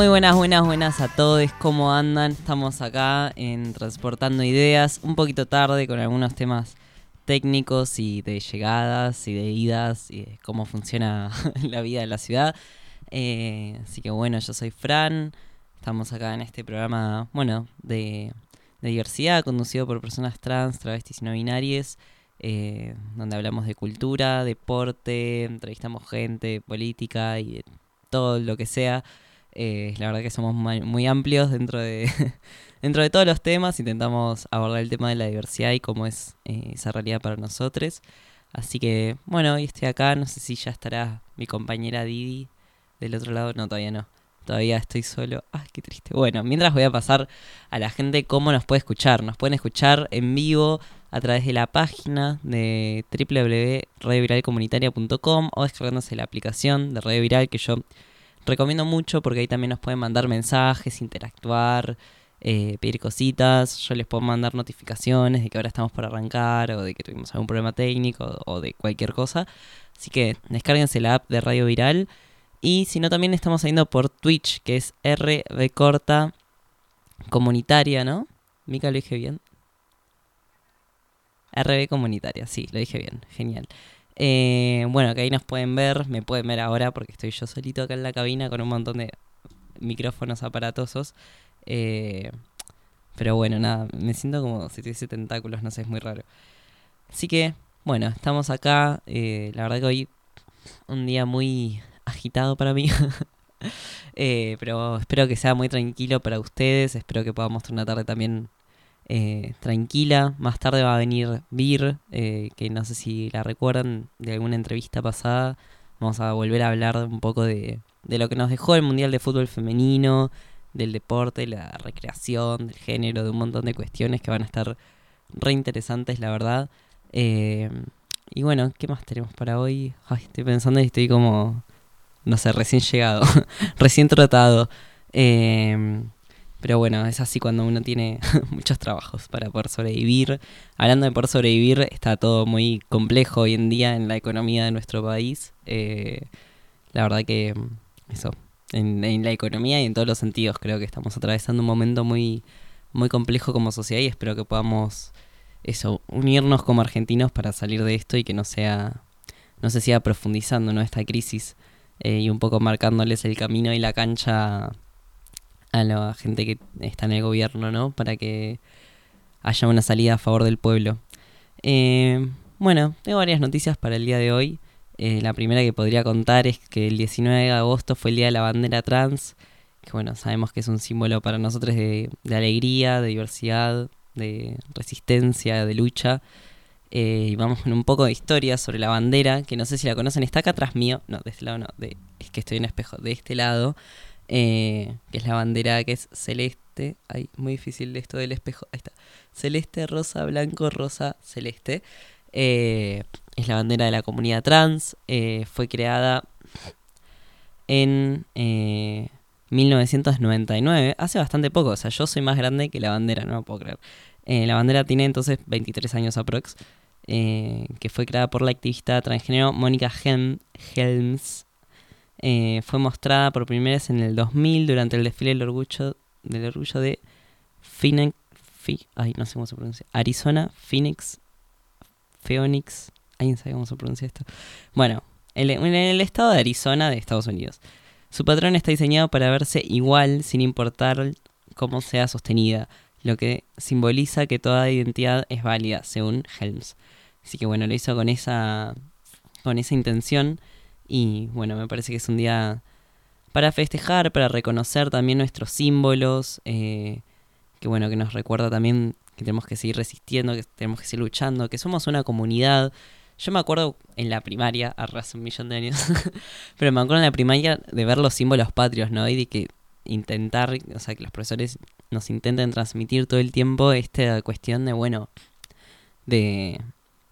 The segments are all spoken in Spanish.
Muy buenas, buenas, buenas a todos. ¿Cómo andan? Estamos acá en Transportando Ideas, un poquito tarde con algunos temas técnicos y de llegadas y de idas y de cómo funciona la vida de la ciudad. Eh, así que bueno, yo soy Fran. Estamos acá en este programa, bueno, de, diversidad conducido por personas trans, travestis y no binarias. Eh, donde hablamos de cultura, deporte, entrevistamos gente, política y de todo lo que sea. Eh, la verdad que somos muy amplios dentro de, dentro de todos los temas. Intentamos abordar el tema de la diversidad y cómo es eh, esa realidad para nosotros. Así que, bueno, hoy estoy acá. No sé si ya estará mi compañera Didi del otro lado. No, todavía no. Todavía estoy solo. Ah, qué triste. Bueno, mientras voy a pasar a la gente cómo nos puede escuchar. Nos pueden escuchar en vivo a través de la página de www.radioviralcomunitaria.com o descargándose la aplicación de Radio Viral que yo recomiendo mucho porque ahí también nos pueden mandar mensajes, interactuar, eh, pedir cositas. Yo les puedo mandar notificaciones de que ahora estamos por arrancar o de que tuvimos algún problema técnico o de cualquier cosa. Así que descárguense la app de Radio Viral. Y si no, también estamos saliendo por Twitch, que es RB corta comunitaria, ¿no? Mica, lo dije bien. RB comunitaria, sí, lo dije bien, genial. Eh, bueno, que ahí nos pueden ver, me pueden ver ahora porque estoy yo solito acá en la cabina con un montón de micrófonos aparatosos. Eh, pero bueno, nada, me siento como si tuviese tentáculos, no sé, es muy raro. Así que, bueno, estamos acá. Eh, la verdad que hoy un día muy agitado para mí. pero espero que sea muy tranquilo para ustedes. Espero que podamos tener una tarde también eh, tranquila. Más tarde va a venir Vir, eh, que no sé si la recuerdan de alguna entrevista pasada. Vamos a volver a hablar un poco de, de lo que nos dejó el Mundial de Fútbol Femenino, del deporte, la recreación, del género, de un montón de cuestiones que van a estar re interesantes, la verdad. Eh, y bueno, ¿qué más tenemos para hoy? estoy pensando y estoy como, no sé, recién llegado, recién tratado. Pero bueno, es así cuando uno tiene muchos trabajos para poder sobrevivir. Hablando de poder sobrevivir, está todo muy complejo hoy en día en la economía de nuestro país. Eh, la verdad que mm, eso, en, la economía y en todos los sentidos creo que estamos atravesando un momento muy, muy complejo como sociedad y espero que podamos eso, unirnos como argentinos para salir de esto y que no sea, no se siga profundizando ¿no? esta crisis eh, y un poco marcándoles el camino y la cancha a la gente que está en el gobierno, ¿no? Para que haya una salida a favor del pueblo. Eh, bueno, tengo varias noticias para el día de hoy. Eh, la primera que podría contar es que el 19 de agosto fue el Día de la Bandera Trans, que bueno, sabemos que es un símbolo para nosotros de, alegría, de diversidad, de resistencia, de lucha. Eh, y vamos con un poco de historia sobre la bandera, que no sé si la conocen, está acá atrás mío, no, de este lado no, de, es que estoy en espejo, de este lado eh, que es la bandera que es celeste. Ay, muy difícil esto del espejo. Ahí está. Celeste, rosa, blanco, rosa, celeste. Eh, es la bandera de la comunidad trans. Eh, fue creada en 1999. Hace bastante poco. O sea, yo soy más grande que la bandera, no lo puedo creer. la bandera tiene entonces 23 años aprox. que fue creada por la activista transgénero Mónica Helms eh, fue mostrada por primera vez en el 2000 durante el desfile del orgullo, del orgullo de Phoenix, ay, no sé cómo se pronuncia, Arizona, Phoenix, Phoenix, ¿alguien sabe cómo se pronuncia esto? Bueno, en el estado de Arizona de Estados Unidos. Su patrón está diseñado para verse igual sin importar cómo sea sostenida, lo que simboliza que toda identidad es válida, según Helms. Así que bueno, lo hizo con esa, con esa intención y bueno, me parece que es un día para festejar, para reconocer también nuestros símbolos, eh, que bueno, que nos recuerda también que tenemos que seguir resistiendo, que tenemos que seguir luchando, que somos una comunidad. Yo me acuerdo en la primaria, hace un millón de años, pero me acuerdo en la primaria de ver los símbolos patrios, ¿no? Y de que intentar, o sea, que los profesores nos intenten transmitir todo el tiempo esta cuestión de, bueno, de,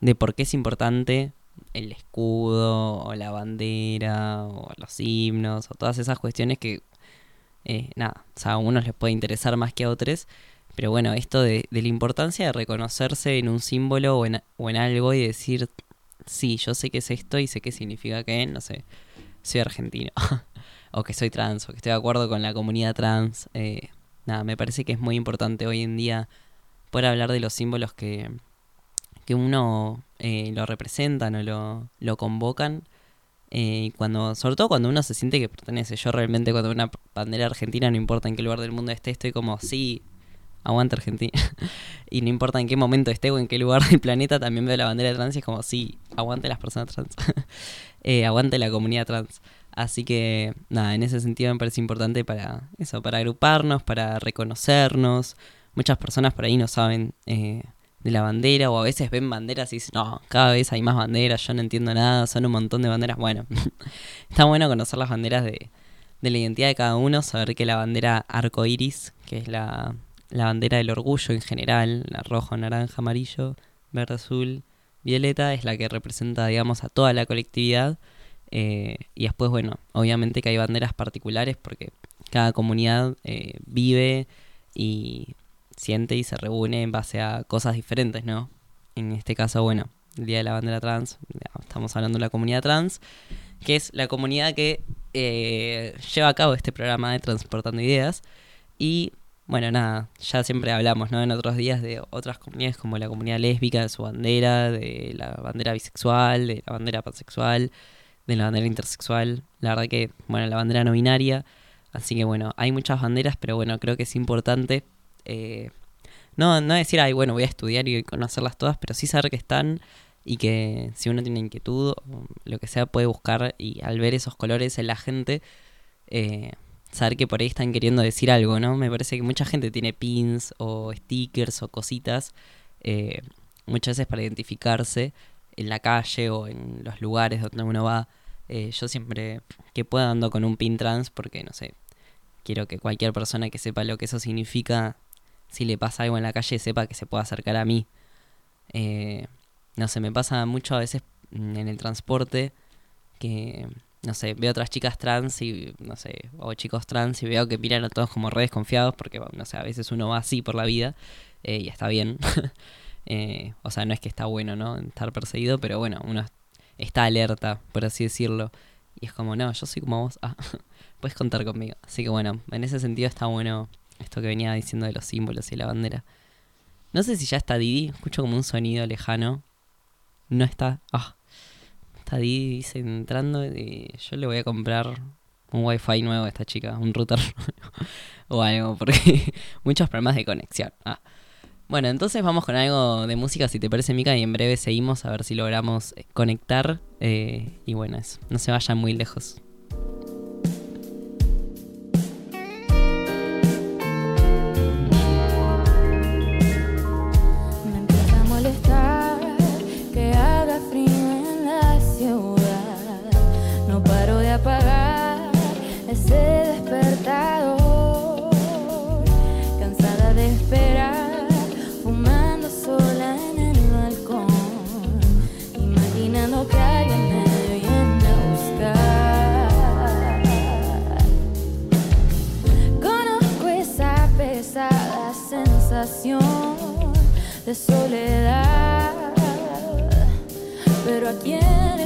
de por qué es importante el escudo o la bandera o los himnos o todas esas cuestiones que, eh, nada, o sea, a unos les puede interesar más que a otros. Pero bueno, esto de, de la importancia de reconocerse en un símbolo o en, o en algo y decir, sí, yo sé que es esto y sé qué significa que, no sé, soy argentino. o que soy trans, o que estoy de acuerdo con la comunidad trans. Eh, nada, me parece que es muy importante hoy en día poder hablar de los símbolos que, que uno eh, lo representan o lo, lo convocan. Eh, cuando, sobre todo cuando uno se siente que pertenece. Yo realmente cuando una bandera argentina, no importa en qué lugar del mundo esté, estoy como, sí, aguanta Argentina. y no importa en qué momento esté o en qué lugar del planeta, también veo la bandera trans y es como, sí, aguante las personas trans. eh, aguante la comunidad trans. Así que, nada, en ese sentido me parece importante para eso, para agruparnos, para reconocernos. Muchas personas por ahí no saben eh, de la bandera o a veces ven banderas y dicen, no, cada vez hay más banderas, yo no entiendo nada, son un montón de banderas. Bueno, está bueno conocer las banderas de, de la identidad de cada uno, saber que la bandera arco iris, que es la, la bandera del orgullo en general, la rojo, naranja, amarillo, verde, azul, violeta, es la que representa, digamos, a toda la colectividad. Eh, y después, bueno, obviamente que hay banderas particulares porque cada comunidad eh, vive y siente y se reúne en base a cosas diferentes, ¿no? En este caso, bueno, el Día de la Bandera Trans, estamos hablando de la comunidad trans, que es la comunidad que eh, lleva a cabo este programa de Transportando Ideas. Y bueno, nada, ya siempre hablamos, ¿no? En otros días de otras comunidades como la comunidad lésbica, de su bandera, de la bandera bisexual, de la bandera pansexual, de la bandera intersexual. La verdad que, bueno, la bandera no binaria. Así que bueno, hay muchas banderas, pero bueno, creo que es importante eh, no, no decir, ay, bueno, voy a estudiar y conocerlas todas, pero sí saber que están y que si uno tiene inquietud o lo que sea puede buscar y al ver esos colores en la gente, eh, saber que por ahí están queriendo decir algo, ¿no? Me parece que mucha gente tiene pins o stickers o cositas, eh, muchas veces para identificarse en la calle o en los lugares donde uno va. yo siempre que pueda ando con un pin trans porque, no sé, quiero que cualquier persona que sepa lo que eso significa si le pasa algo en la calle, sepa que se puede acercar a mí. Eh, no sé, me pasa mucho a veces en el transporte que, no sé, veo otras chicas trans y, no sé, o chicos trans y veo que miran a todos como re desconfiados porque, no sé, a veces uno va así por la vida eh, y está bien. Eh, o sea, no es que está bueno, ¿no? Estar perseguido, pero bueno, uno está alerta, por así decirlo. Y es como, no, yo soy como vos, ah, puedes contar conmigo. Así que bueno, en ese sentido está bueno esto que venía diciendo de los símbolos y la bandera. No sé si ya está Didi. Escucho como un sonido lejano. No está. Ah. Está Didi entrando. Y yo le voy a comprar un wifi nuevo a esta chica. Un router o algo. Porque muchos problemas de conexión. Ah. Bueno, entonces vamos con algo de música, si te parece, Mica, y en breve seguimos a ver si logramos eh, conectar. Eh, y bueno, eso. No se vayan muy lejos. De soledad. Pero a quién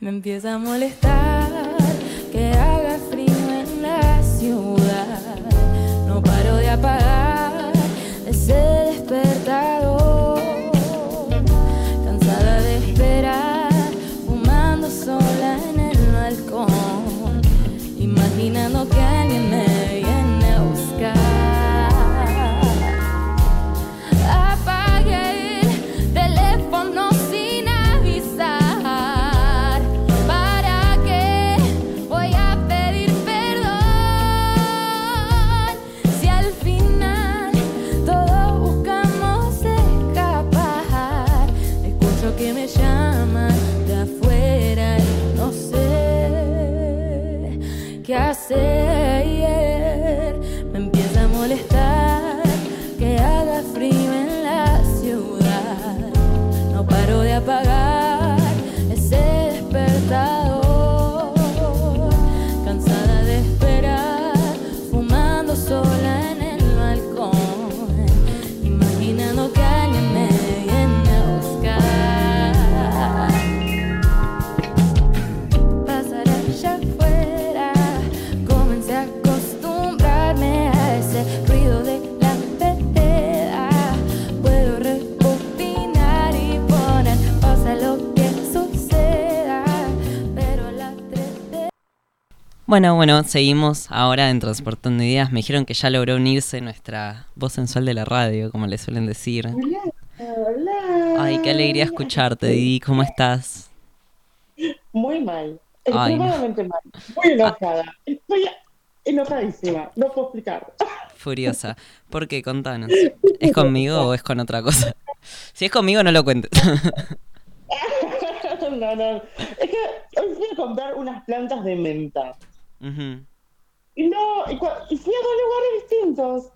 me empieza a molestar que haga frío en la ciudad. No paro de apagar ese despertador, cansada de esperar, fumando sola en el balcón, imaginando Bueno, bueno, seguimos ahora en Transportando Ideas. Me dijeron que ya logró unirse nuestra voz sensual de la radio, como le suelen decir. Hola, hola. Ay, qué alegría escucharte, Didi. ¿Cómo estás? Muy mal, Ay, no. extremadamente mal, muy enojada. Estoy enojadísima, no puedo explicar. Furiosa. ¿Por qué? Contanos. ¿Es conmigo o es con otra cosa? Si es conmigo, no lo cuentes. No, no, es que hoy fui a comprar unas plantas de menta Ujú. y no, y, y fui a dos lugares distintos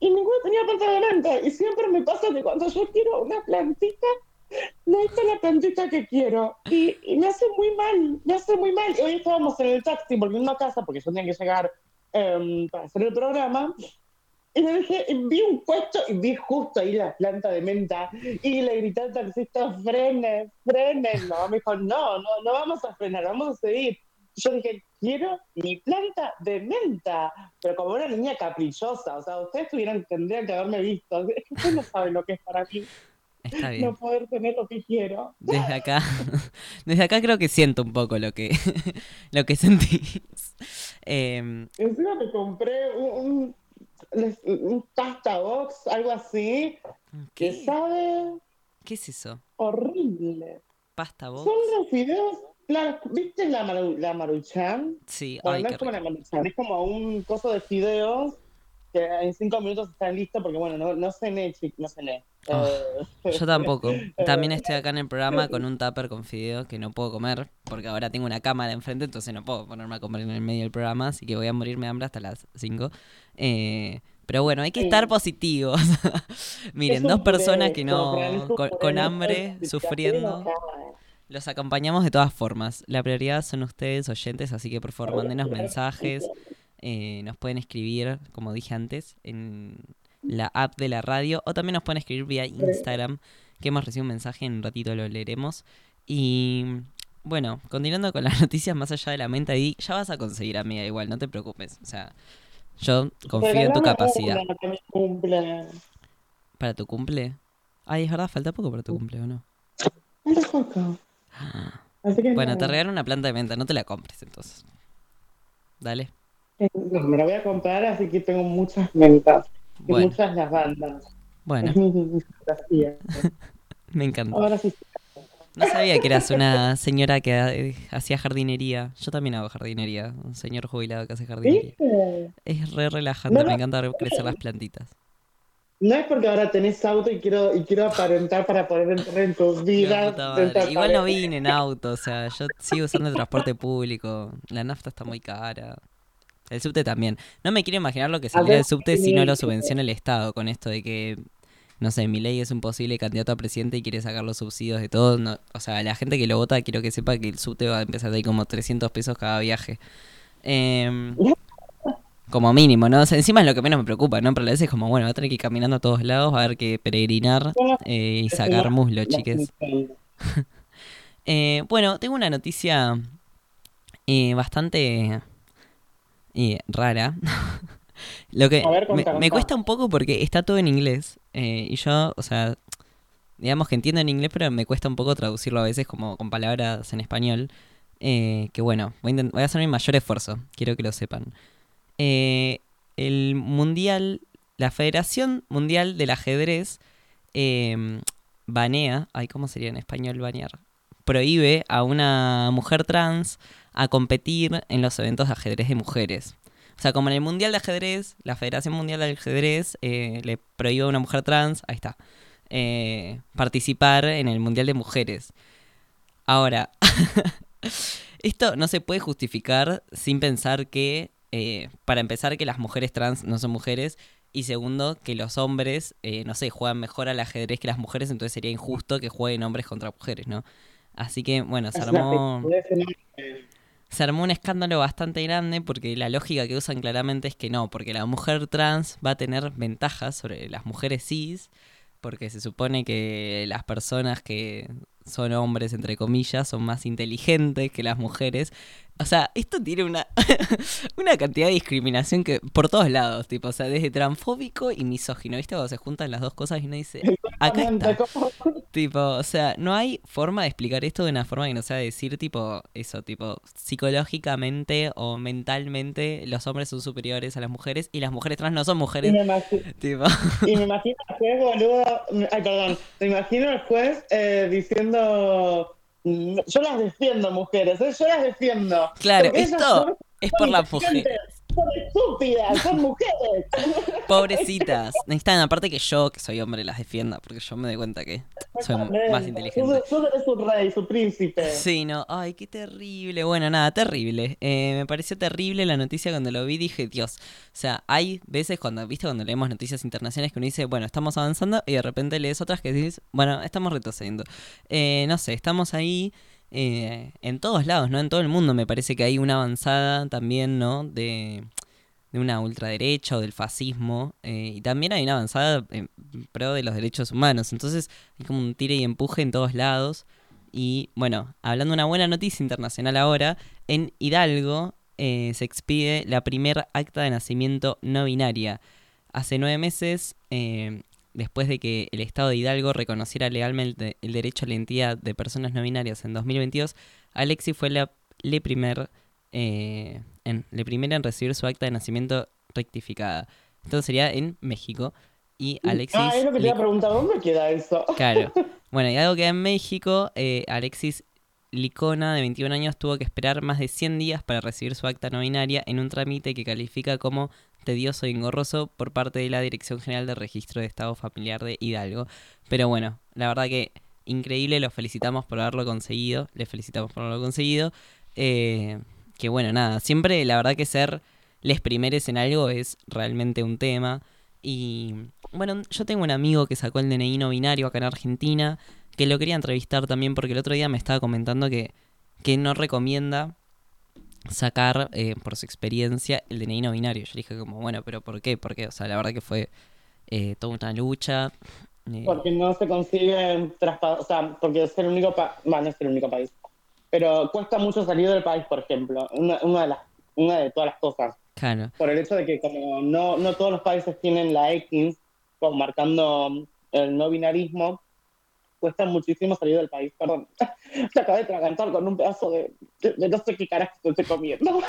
y ninguno tenía planta de menta y siempre me pasa que cuando yo quiero una plantita no está la plantita que quiero y, y me hace muy mal, me hace muy mal. Y hoy estábamos en el taxi volviendo a casa porque yo tenía que llegar em, para hacer el programa y me dije, vi un puesto y vi justo ahí la planta de menta y le grité al taxista, frene, frene. No, me dijo, no, no, no vamos a frenar, vamos a seguir. Yo dije, quiero mi planta de menta, pero como una niña caprichosa, o sea, ustedes tuvieran, tendrían que haberme visto. Es que ustedes no saben lo que es para mí, Está no bien. poder tener lo que quiero. Desde acá, desde acá creo que siento un poco lo que, lo que sentís. Em, Encima me compré un, un, un pasta box, algo así, que ¿qué? sabe ¿Qué es eso? horrible. ¿Pasta vos? Son los fideos, claro, ¿viste la, maru, la maruchan? Sí, Bueno, ay, no es como rico. la maruchan, es como un coso de fideos que en cinco minutos están listos porque, bueno, no, no cené, no cené. Eh, Yo tampoco. También estoy acá en el programa con un tupper con fideos que no puedo comer porque ahora tengo una cámara enfrente, entonces no puedo ponerme a comer en el medio del programa, así que voy a morirme de hambre hasta las 5. pero bueno, hay que Sí. estar positivos. Miren, es dos personas que no, con, hambre, sufriendo. Los acompañamos de todas formas. La prioridad son ustedes, oyentes, así que por favor mándenos mensajes. eh, nos pueden escribir, como dije antes, en la app de la radio o también nos pueden escribir vía Instagram, que hemos recibido un mensaje, en un ratito lo leeremos. Y bueno, continuando con las noticias más allá de la menta, y ya vas a conseguir, amiga, igual, no te preocupes. O sea, yo confío en tu capacidad. cumple. ¿Para tu cumple? Ay, es verdad, falta poco para tu cumple, ¿o no? Un poco. Así que Bueno, te regalo una planta de menta, no te la compres entonces. Dale. Eh, No, me la voy a comprar, así que tengo muchas mentas y Bueno, muchas bueno, Es mi, mi fantasía. me encanta. Ahora sí. No sabía que eras una señora que eh, hacía jardinería. Yo también hago jardinería. Un señor jubilado que hace jardinería. ¿Viste? Es re relajante, No, me encanta crecer las plantitas. No es porque ahora tenés auto y quiero, y quiero aparentar para poder entrar en tus vidas. de Igual no vine en auto, o sea, yo sigo usando el transporte público. La nafta está muy cara. El subte también. No me quiero imaginar lo que saldría del subte si no lo subvenciona el Estado con esto de que, no sé, Milei es un posible candidato a presidente y quiere sacar los subsidios de todo. No, o sea, la gente que lo vota quiero que sepa que el subte va a empezar ahí como 300 pesos cada viaje. Em, como mínimo, ¿no? O sea, encima es lo que menos me preocupa, ¿no? Pero a veces es como, bueno, va a tener que ir caminando a todos lados, va a haber que peregrinar eh, y sacar muslo, chiques. Eh, bueno, tengo una noticia eh, bastante rara. Lo que A ver, me, me cuesta un poco porque está todo en inglés. y yo, o sea, digamos que entiendo en inglés, pero me cuesta un poco traducirlo a veces como con palabras en español. eh, que bueno, voy a, voy a hacer mi mayor esfuerzo, quiero que lo sepan. Eh, el Mundial, la Federación Mundial del Ajedrez eh, banea, ay, ¿cómo sería en español banear? Prohíbe a una mujer trans a competir en los eventos de ajedrez de mujeres. O sea, como en el Mundial de Ajedrez, la Federación Mundial de Ajedrez eh, le prohíbe a una mujer trans, ahí está, eh, participar en el Mundial de Mujeres. Ahora, esto no se puede justificar sin pensar que, eh, para empezar, que las mujeres trans no son mujeres. Y segundo, que los hombres, eh, no sé, juegan mejor al ajedrez que las mujeres, entonces sería injusto que jueguen hombres contra mujeres, ¿no? Así que, bueno, se armó, se armó un escándalo bastante grande porque la lógica que usan claramente es que no, porque la mujer trans va a tener ventajas sobre las mujeres cis, porque se supone que las personas que son hombres, entre comillas, son más inteligentes que las mujeres. O sea, esto tiene una, una cantidad de discriminación que por todos lados, tipo, o sea, desde transfóbico y misógino, ¿viste? Cuando se juntan las dos cosas y uno dice, acá está. Tipo, o sea, no hay forma de explicar esto de una forma que no sea decir, tipo, eso, tipo, psicológicamente o mentalmente los hombres son superiores a las mujeres y las mujeres trans no son Y mujeres. me, imagi- Tipo, y me imagino al juez, boludo. Ay, perdón. Me imagino al juez eh, diciendo. "Mm, Yo las defiendo, mujeres, ¿eh? yo las defiendo. claro, Porque esto es por las mujeres. Son estúpidas, son mujeres. Pobrecitas. Necesitan, aparte que yo, que soy hombre, las defienda, porque yo me doy cuenta que soy más inteligente. Tú, tú eres su rey, su príncipe. Sí, no, ay, qué terrible. Bueno, nada, terrible. Eh, me pareció terrible la noticia cuando lo vi, dije, Dios. O sea, hay veces cuando, viste, cuando leemos noticias internacionales que uno dice, bueno, estamos avanzando y de repente lees otras que dices, bueno, estamos retrocediendo. Eh, no sé, estamos ahí eh, en todos lados, ¿no? En todo el mundo me parece que hay una avanzada también, ¿no? De, de una ultraderecha o del fascismo. eh, y también hay una avanzada en pro de los derechos humanos. Entonces hay como un tire y empuje en todos lados. Y bueno, hablando de una buena noticia internacional ahora, en Hidalgo eh, se expide la primer acta de nacimiento no binaria. Hace nueve meses, eh, después de que el Estado de Hidalgo reconociera legalmente el derecho a la identidad de personas no binarias en 2022, Alexi fue la le primer, eh, en, la primera en recibir su acta de nacimiento rectificada. Esto sería en México. Y Alexis... Ah, es lo que te le- iba a preguntar, ¿dónde queda eso? Claro. Bueno, y algo que en México, eh, Alexis Licona, de 21 años, tuvo que esperar más de 100 días para recibir su acta no binaria en un trámite que califica como tedioso y engorroso por parte de la Dirección General de Registro de Estado Familiar de Hidalgo. Pero bueno, la verdad que increíble, los felicitamos por haberlo conseguido, les felicitamos por haberlo conseguido. Eh, que bueno, nada, siempre la verdad que ser les primeres en algo es realmente un tema. Y bueno, yo tengo un amigo que sacó el DNI no binario acá en Argentina, que lo quería entrevistar también porque el otro día me estaba comentando que, que no recomienda sacar eh, por su experiencia el DNI no binario. Yo le dije como, bueno, pero ¿por qué? Porque, o sea, la verdad que fue eh, toda una lucha. eh, Porque no se consigue traspasar, o sea, porque es el único país, bueno, no es el único país, pero cuesta mucho salir del país, por ejemplo, una, una de las, una de todas las cosas, claro, por el hecho de que como no, no todos los países tienen la X, como marcando el no binarismo, cuesta muchísimo salir del país, perdón, te acabé de tragantar con un pedazo de, de, de no sé qué carajo estoy comiendo,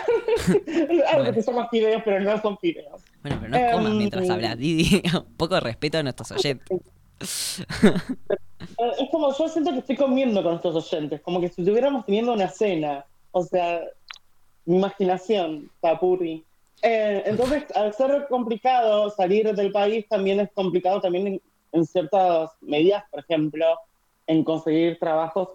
algo que se llama fideos, pero no son fideos. bueno, pero no comas Em, mientras hablas, Didi. Un poco de respeto a nuestros oyentes. Eh, Es como yo siento que estoy comiendo con estos oyentes, como que si estuviéramos teniendo una cena, o sea, mi imaginación, papurri. Eh, entonces, al ser complicado salir del país, también es complicado también en, ciertas medidas, por ejemplo, en conseguir trabajos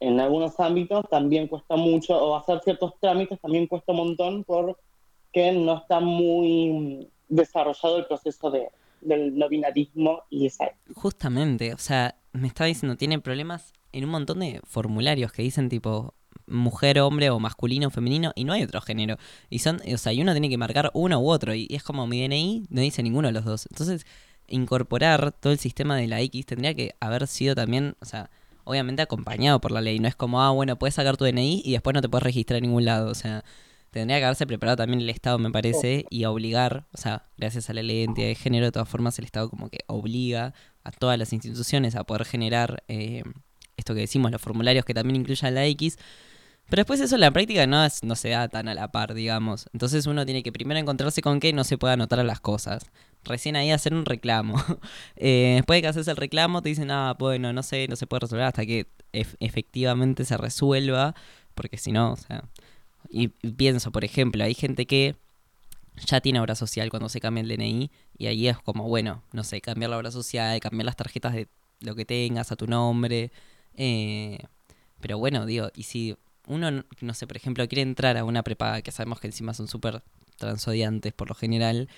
en algunos ámbitos también cuesta mucho, o hacer ciertos trámites también cuesta un montón porque no está muy desarrollado el proceso de, del no binarismo y esa Justamente, o sea, me estaba diciendo, tiene problemas en un montón de formularios que dicen tipo mujer, hombre o masculino, femenino y no hay otro género. Y son, o sea, y uno tiene que marcar uno u otro y es como mi DNI no dice ninguno de los dos. Entonces, incorporar todo el sistema de la X tendría que haber sido también, o sea, obviamente acompañado por la ley. No es como, ah, bueno, puedes sacar tu DNI y después no te puedes registrar en ningún lado. O sea, tendría que haberse preparado también el Estado, me parece, y obligar, o sea, gracias a la ley de identidad de género, de todas formas el Estado como que obliga a todas las instituciones a poder generar eh, esto que decimos, los formularios que también incluyan la X. Pero después eso en la práctica no, es- no se da tan a la par, digamos. Entonces uno tiene que primero encontrarse con que no se pueda anotar a las cosas. Recién ahí hacer un reclamo. Eh, después de que haces el reclamo te dicen, ah, bueno, no sé, no se puede resolver hasta que ef- efectivamente se resuelva. Porque si no, o sea... Y, pienso, por ejemplo, hay gente que ya tiene obra social cuando se cambia el DNI y ahí es como, bueno, no sé, cambiar la obra social, cambiar las tarjetas de lo que tengas a tu nombre. eh, pero bueno, digo, y si uno, no- no sé, por ejemplo, quiere entrar a una prepaga, que sabemos que encima son súper transodiantes por lo general,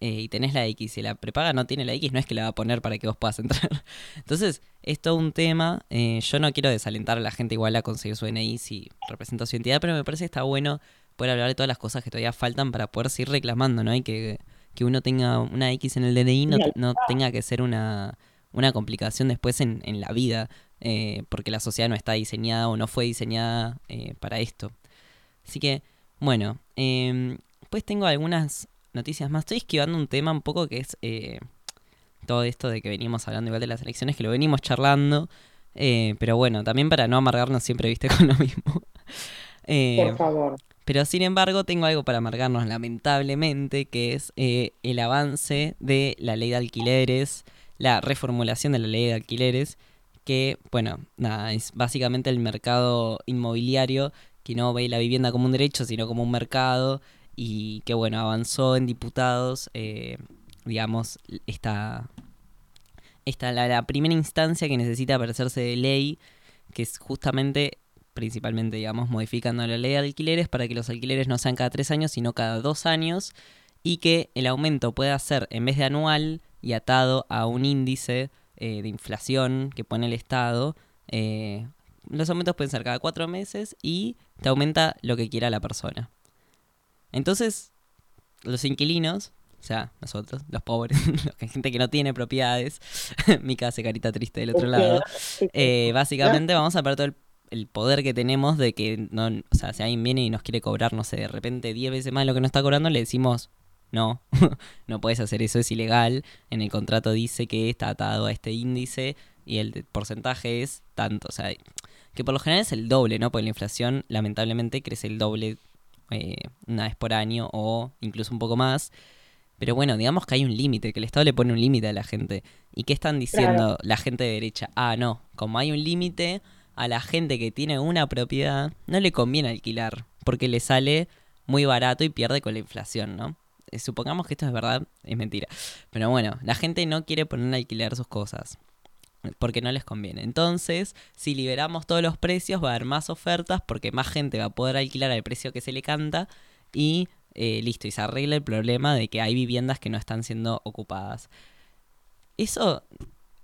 eh, y tenés la X, y la prepaga no tiene la X, no es que la va a poner para que vos puedas entrar. Entonces, es todo un tema. eh, yo no quiero desalentar a la gente igual a conseguir su DNI si representa su identidad, pero me parece que está bueno poder hablar de todas las cosas que todavía faltan para poder seguir reclamando, ¿no? Y que, que uno tenga una X en el DNI no, no tenga que ser una, una complicación después en, en la vida, eh, porque la sociedad no está diseñada o no fue diseñada para esto. Así que, bueno, pues tengo algunas noticias más. Estoy esquivando un tema un poco que es eh, todo esto de que venimos hablando igual de las elecciones, que lo venimos charlando, eh, pero bueno, también para no amargarnos siempre, viste, con lo mismo. Eh, Por favor. pero sin embargo, tengo algo para amargarnos lamentablemente, que es eh, el avance de la ley de alquileres, la reformulación de la ley de alquileres, que, bueno, nada, es básicamente el mercado inmobiliario que no ve la vivienda como un derecho, sino como un mercado, y que, bueno, avanzó en diputados, eh, digamos, esta, esta la, la primera instancia que necesita parecerse de ley, que es justamente principalmente, digamos, modificando la ley de alquileres para que los alquileres no sean cada tres años, sino cada dos años, y que el aumento pueda ser, en vez de anual y atado a un índice eh, de inflación que pone el Estado, eh, los aumentos pueden ser cada cuatro meses y te aumenta lo que quiera la persona. Entonces, los inquilinos, o sea, nosotros, los pobres, la gente que no tiene propiedades, Mica hace carita triste del otro lado, eh, básicamente vamos a perder todo el, el poder que tenemos de que, no, o sea, si alguien viene y nos quiere cobrar, no sé, de repente 10 veces más de lo que nos está cobrando, le decimos, no, no puedes hacer eso, es ilegal, en el contrato dice que está atado a este índice y el porcentaje es tanto, o sea, que por lo general es el doble, ¿no? Porque la inflación lamentablemente crece el doble eh, una vez por año o incluso un poco más. Pero bueno, digamos que hay un límite, que el Estado le pone un límite a la gente. ¿Y qué están diciendo la gente de derecha? Ah, no, como hay un límite, a la gente que tiene una propiedad no le conviene alquilar, porque le sale muy barato y pierde con la inflación, ¿no? Eh, Supongamos que esto es verdad, es mentira. Pero bueno, la gente no quiere poner a alquilar sus cosas. Porque no les conviene. Entonces, si liberamos todos los precios, va a haber más ofertas porque más gente va a poder alquilar al precio que se le canta y eh, listo, y se arregla el problema de que hay viviendas que no están siendo ocupadas. Eso,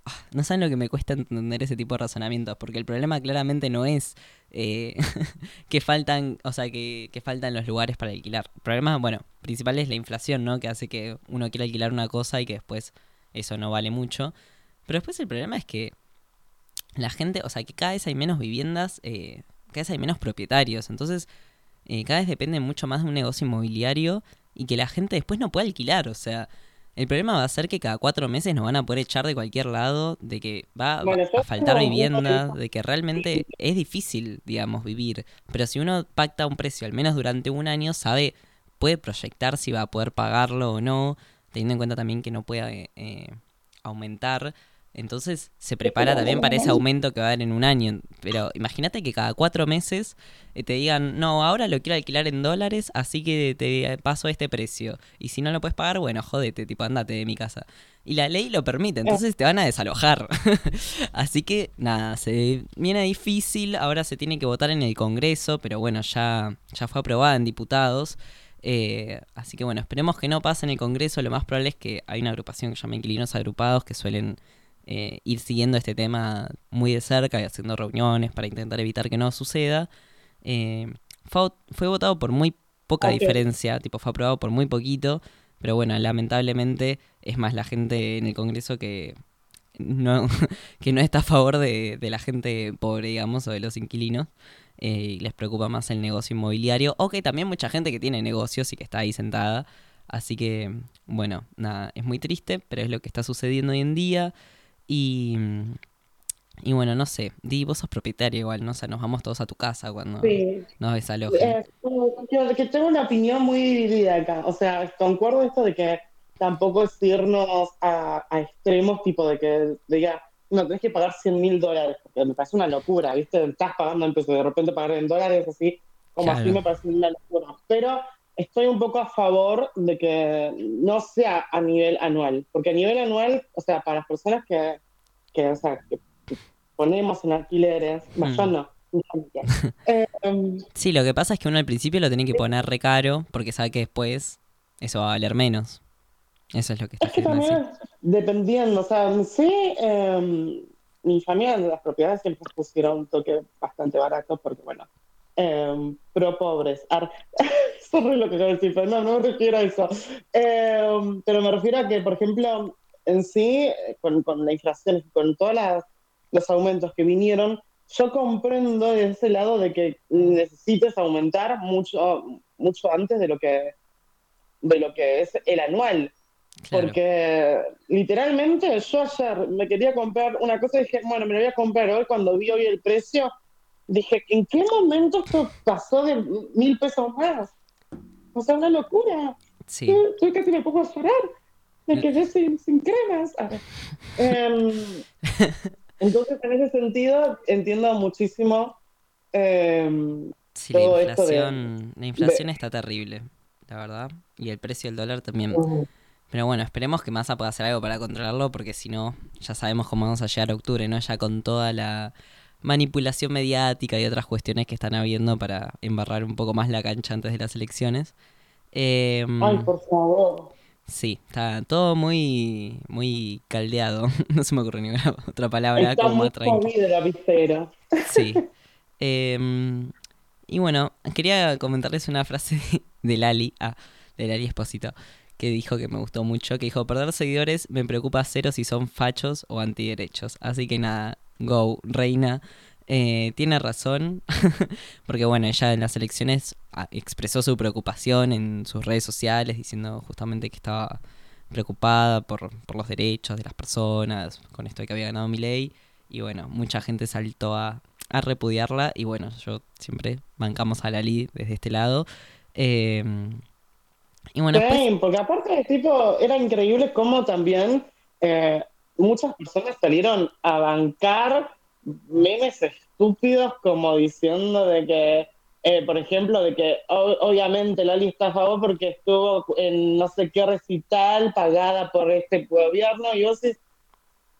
ah, no saben lo que me cuesta entender ese tipo de razonamientos, porque el problema claramente no es eh, que faltan, o sea, que, que faltan los lugares para alquilar. El problema, bueno, principal es la inflación, ¿no? Que hace que uno quiera alquilar una cosa y que después eso no vale mucho. Pero después el problema es que la gente, o sea, que cada vez hay menos viviendas, eh, cada vez hay menos propietarios. Entonces, eh, cada vez depende mucho más de un negocio inmobiliario y que la gente después no puede alquilar. O sea, el problema va a ser que cada cuatro meses nos van a poder echar de cualquier lado, de que va Bueno, a faltar vivienda, de que realmente es difícil, digamos, vivir. Pero si uno pacta un precio, al menos durante un año, sabe, puede proyectar si va a poder pagarlo o no, teniendo en cuenta también que no puede eh, aumentar. Entonces se prepara también para ese aumento que va a haber en un año. Pero imagínate que cada cuatro meses eh, te digan, no, ahora lo quiero alquilar en dólares, así que te paso este precio. Y si no lo puedes pagar, bueno, jodete, tipo, andate de mi casa. Y la ley lo permite, entonces te van a desalojar. así que nada, se viene difícil, ahora se tiene que votar en el Congreso, pero bueno, ya, ya fue aprobada en diputados. Eh, así que bueno, esperemos que no pase en el Congreso. Lo más probable es que hay una agrupación que se llama Inquilinos Agrupados que suelen eh, ir siguiendo este tema muy de cerca y haciendo reuniones para intentar evitar que no suceda. Eh, fue, fue votado por muy poca diferencia, tipo fue aprobado por muy poquito, pero bueno, lamentablemente es más la gente en el Congreso que no, que no está a favor de, de la gente pobre, digamos, o de los inquilinos. eh, y les preocupa más el negocio inmobiliario, o que también mucha gente que tiene negocios y que está ahí sentada. Así que, bueno, nada, es muy triste, pero es lo que está sucediendo hoy en día. Y, y bueno, no sé, Di, vos sos propietaria igual, ¿no? O sea, nos vamos todos a tu casa cuando Sí. nos desalojen. Eh, que, que tengo una opinión muy dividida acá. O sea, concuerdo esto de que tampoco es irnos a, a extremos, tipo de que diga, no, tenés que pagar 100 mil dólares, porque me parece una locura, ¿viste? Estás pagando en pesos, de repente pagar en dólares, así, como Claro. así me parece una locura. Pero estoy un poco a favor de que no sea a nivel anual, porque a nivel anual, o sea, para las personas que, que, o sea, que ponemos en alquileres, Mm. yo no, Eh, em, Sí, lo que pasa es que uno al principio lo tiene que poner re caro porque sabe que después eso va a valer menos. Eso es lo que está Es que también, decir. dependiendo, o sea, sí, eh, mi familia de las propiedades siempre pusieron un toque bastante barato porque, bueno, eh, pro pobres. Ar- Sorry lo que acabo de decir, pero no, no me refiero a eso. Eh, pero me refiero a que, por ejemplo, en sí, con, con la inflación, con todos los aumentos que vinieron, yo comprendo de ese lado de que necesites aumentar mucho, mucho antes de lo que de lo que es el anual. Claro. Porque literalmente yo ayer me quería comprar una cosa y dije, bueno, me lo voy a comprar hoy cuando vi hoy el precio. Dije, ¿en qué momento esto pasó de mil pesos más? O sea, una locura. Sí, Yo, yo casi me pongo a llorar. Me quedé sin, sin cremas. Em, entonces, en ese sentido, entiendo muchísimo. em, sí, la todo esto de- inflación, la inflación está terrible, la verdad. Y el precio del dólar también. Pero bueno, esperemos que Massa pueda hacer algo para controlarlo, porque si no, ya sabemos cómo vamos a llegar a octubre, ¿no? Ya con toda la manipulación mediática y otras cuestiones que están habiendo para embarrar un poco más la cancha antes de las elecciones. Em, Ay, por favor. sí, está todo muy, muy caldeado. No se me ocurre ninguna otra palabra Está como muy la visera. Sí. Em, y bueno, quería comentarles una frase de, de Lali, ah, de Lali Esposito, que dijo que me gustó mucho, que dijo, perder seguidores me preocupa cero si son fachos o antiderechos. Así que nada, go, reina. Eh, tiene razón, porque bueno, ella en las elecciones ah, expresó su preocupación en sus redes sociales, diciendo justamente que estaba preocupada por, por los derechos de las personas, con esto de que había ganado mi ley. Y bueno, mucha gente saltó a, a repudiarla. Y bueno, yo siempre bancamos a Lali desde este lado. Eh, y bueno, Sí, porque aparte, tipo, era increíble cómo también eh, muchas personas salieron a bancar memes estúpidos como diciendo de que, eh, por ejemplo, de que obviamente Lali está a favor porque estuvo en no sé qué recital pagada por este gobierno y vos decís,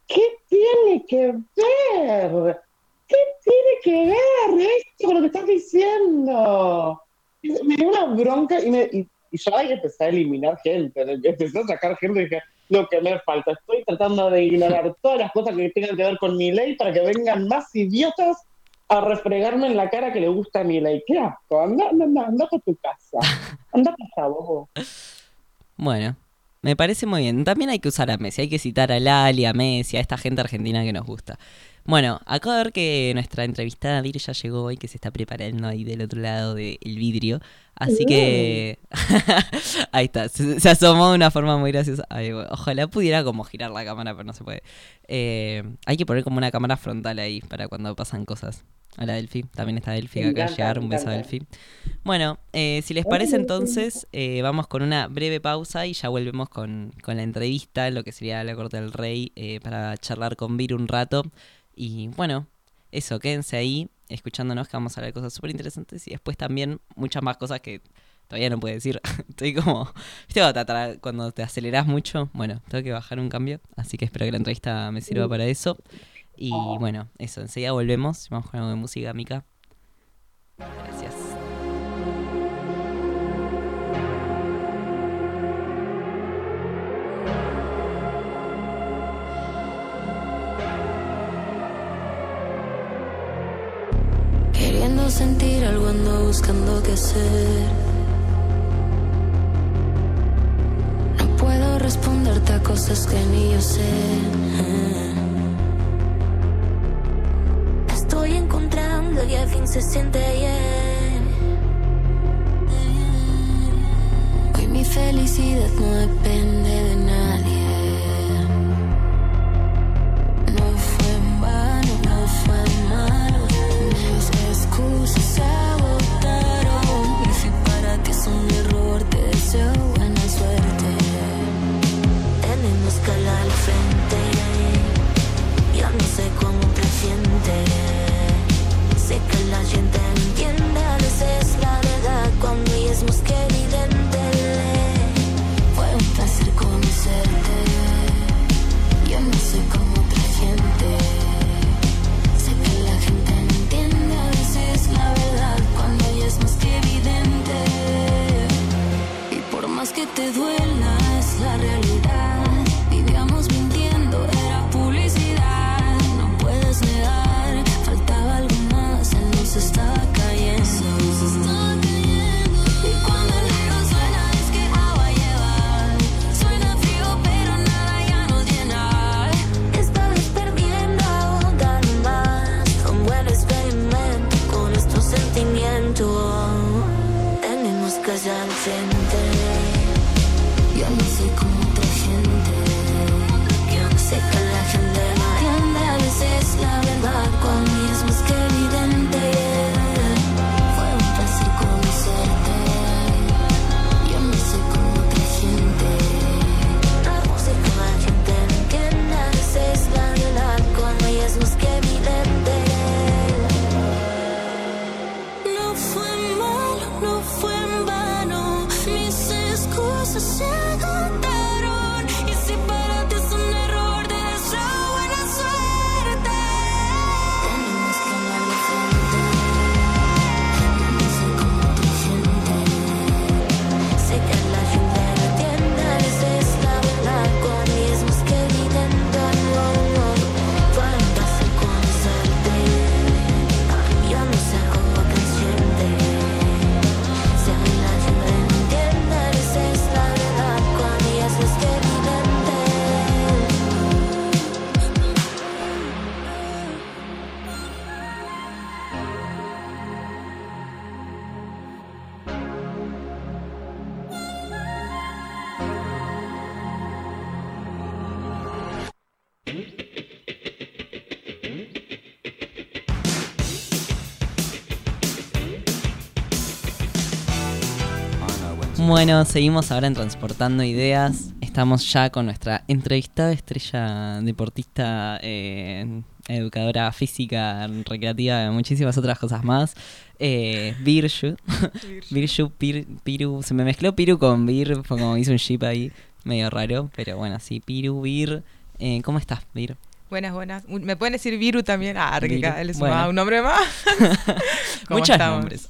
¿qué tiene que ver? ¿Qué tiene que ver esto con lo que estás diciendo? Me dio una bronca y, me, y, y yo ahí empecé a eliminar gente, empecé a sacar gente y dije, lo que me falta, estoy tratando de ignorar todas las cosas que tengan que ver con mi ley para que vengan más idiotas a refregarme en la cara que le gusta mi ley. ¡Qué asco! Anda, anda, anda, anda por tu casa. Anda por favor. bueno, me parece muy bien. También hay que usar a Messi, hay que citar a Lali, a Messi, a esta gente argentina que nos gusta. Bueno, acabo de ver que nuestra entrevistada Vir ya llegó hoy, que se está preparando ahí del otro lado del vidrio. Así que. ahí está, se, se asomó de una forma muy graciosa. Ay, ojalá pudiera como girar la cámara, pero no se puede. Eh, hay que poner como una cámara frontal ahí para cuando pasan cosas. Hola Delphi, también está Delphi acá a encanta, llegar. Un beso a. Delphi. Bueno, eh, si les parece entonces, eh, vamos con una breve pausa y ya volvemos con, con la entrevista, lo que sería la corte del rey, eh, para charlar con Vir un rato. Y bueno, eso, quédense ahí escuchándonos que vamos a hablar de cosas súper interesantes y después también muchas más cosas que todavía no puedo decir. Estoy como, ¿viste cuando te, atra- cuando te aceleras mucho? Bueno, tengo que bajar un cambio, así que espero que la entrevista me sirva para eso. Y bueno, eso, enseguida volvemos, vamos con algo de música, Mica. Gracias. Sentir algo ando buscando qué hacer. No puedo responderte a cosas que ni yo sé. Estoy encontrando y al fin se siente bien. Hoy mi felicidad no depende de nadie. Bueno, seguimos ahora en Transportando Ideas. Estamos ya con nuestra entrevistada estrella deportista, eh, educadora física, recreativa, muchísimas otras cosas más. Eh. Birshu, Pir- Piru. Se me mezcló Piru con fue como hice un ship ahí, medio raro. Pero bueno, sí, Piru, Bir. Eh, ¿Cómo estás, Bir? Buenas, buenas. ¿Me pueden decir Viru también? Ah, que cada vez le Bueno. sumaba un nombre más. ¿Cómo Muchos nombres.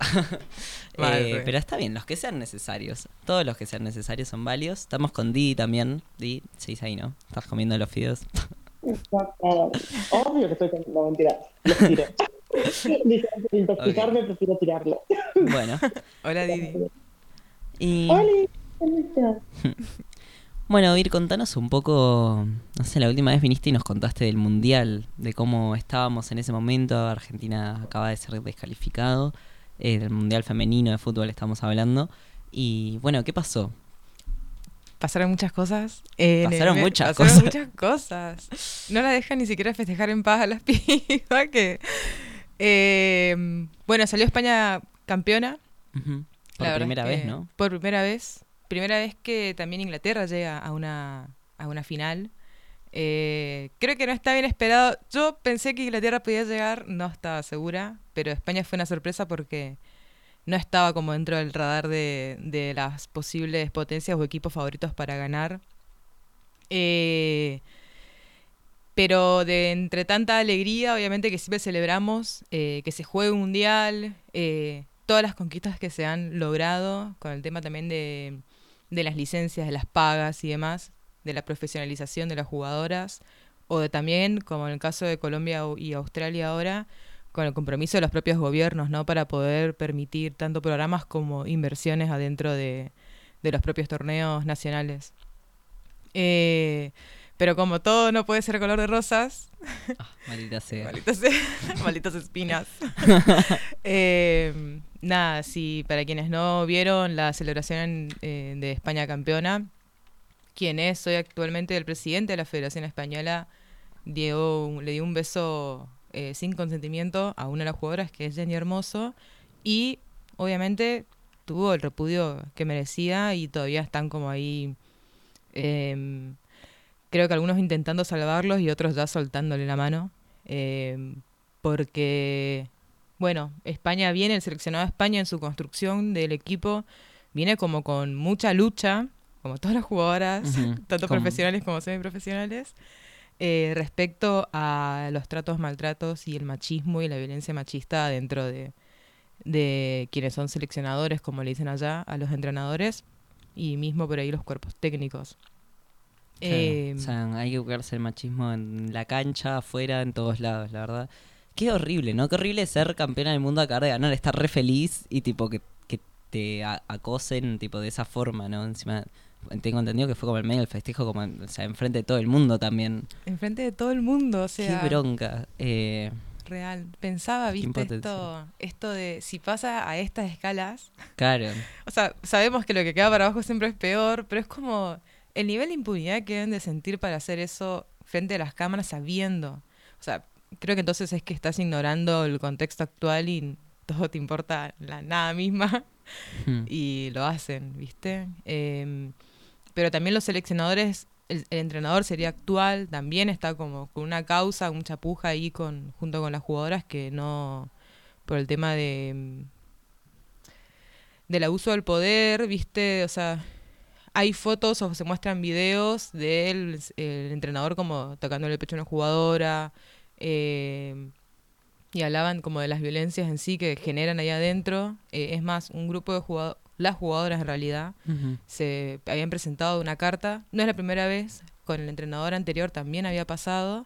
Vale, Eh, pero está bien, los que sean necesarios. Todos los que sean necesarios son válidos. Estamos con Di también. Di, se dice ahí, ¿no? Estás comiendo los fideos. Obvio que estoy con no, mentira. Los tiro. De intoxicarme, prefiero tirarlo. bueno. Hola, Didi. Y Oli, ¿cómo estás? bueno, Ir, contanos un poco. No sé, la última vez viniste y nos contaste del mundial, de cómo estábamos en ese momento. Argentina acaba de ser descalificado. Eh, del mundial femenino de fútbol estamos hablando. Y bueno, ¿qué pasó? Pasaron muchas cosas. eh, el Pasaron me- muchas pasaron cosas. muchas cosas. No la dejan ni siquiera festejar en paz a las pibas que... eh, bueno, salió España campeona. Por La primera vez, ¿no? Por primera vez. Primera vez que también Inglaterra llega a una, a una final. Eh, creo que no está bien esperado. Yo pensé que Inglaterra podía llegar, no estaba segura, pero España fue una sorpresa porque no estaba como dentro del radar de, de las posibles potencias o equipos favoritos para ganar. Eh, pero de entre tanta alegría, obviamente que siempre celebramos eh, que se juegue un mundial, eh, todas las conquistas que se han logrado, con el tema también de, de las licencias, de las pagas y demás, de la profesionalización de las jugadoras, o de también, como en el caso de Colombia y Australia ahora, con el compromiso de los propios gobiernos, ¿no? Para poder permitir tanto programas como inversiones adentro de, de los propios torneos nacionales. Eh, pero como todo no puede ser color de rosas, Ah, maldita sea. Malditas, malditas espinas. Eh, nada, sí, para quienes no vieron la celebración eh, de España campeona, quien es hoy actualmente el presidente de la Federación Española, dio le dio un beso eh, sin consentimiento a una de las jugadoras, que es Jenny Hermoso, y obviamente tuvo el repudio que merecía y todavía están como ahí... em, creo que algunos intentando salvarlos y otros ya soltándole la mano. eh, porque, bueno, España viene, el seleccionado de España en su construcción del equipo, viene como con mucha lucha, como todas las jugadoras, tanto profesionales como semiprofesionales, eh, respecto a los tratos, maltratos y el machismo y la violencia machista dentro de, de quienes son seleccionadores, como le dicen allá, a los entrenadores y mismo por ahí los cuerpos técnicos. Claro, Eh, o sea, hay que buscarse el machismo en la cancha, afuera, en todos lados, la verdad. Qué horrible, ¿no? Qué horrible ser campeona del mundo, acabar de ganar, estar re feliz y tipo que, que te acosen tipo de esa forma, ¿no? Encima, tengo entendido que fue como el medio del festejo, como, en- o sea, enfrente de todo el mundo también. enfrente de todo el mundo, o sea, Qué bronca. Eh, real. Pensaba, viste, esto, esto de si pasa a estas escalas. Claro. O sea, sabemos que lo que queda para abajo siempre es peor, pero es como el nivel de impunidad que deben de sentir para hacer eso frente a las cámaras sabiendo. O sea, creo que entonces es que estás ignorando el contexto actual y todo te importa la nada misma Hmm. y lo hacen, ¿viste? Em, pero también los seleccionadores, el, entrenador sería actual, también está como con una causa, un chapuja ahí con, junto con las jugadoras que no, por el tema de em, del abuso del poder, ¿viste? O sea, hay fotos o se muestran videos del el entrenador como tocándole el pecho a una jugadora, em, y hablaban como de las violencias en sí que generan ahí adentro. Eh, es más, un grupo de jugadoras, las jugadoras en realidad, se habían presentado una carta. No es la primera vez, con el entrenador anterior también había pasado.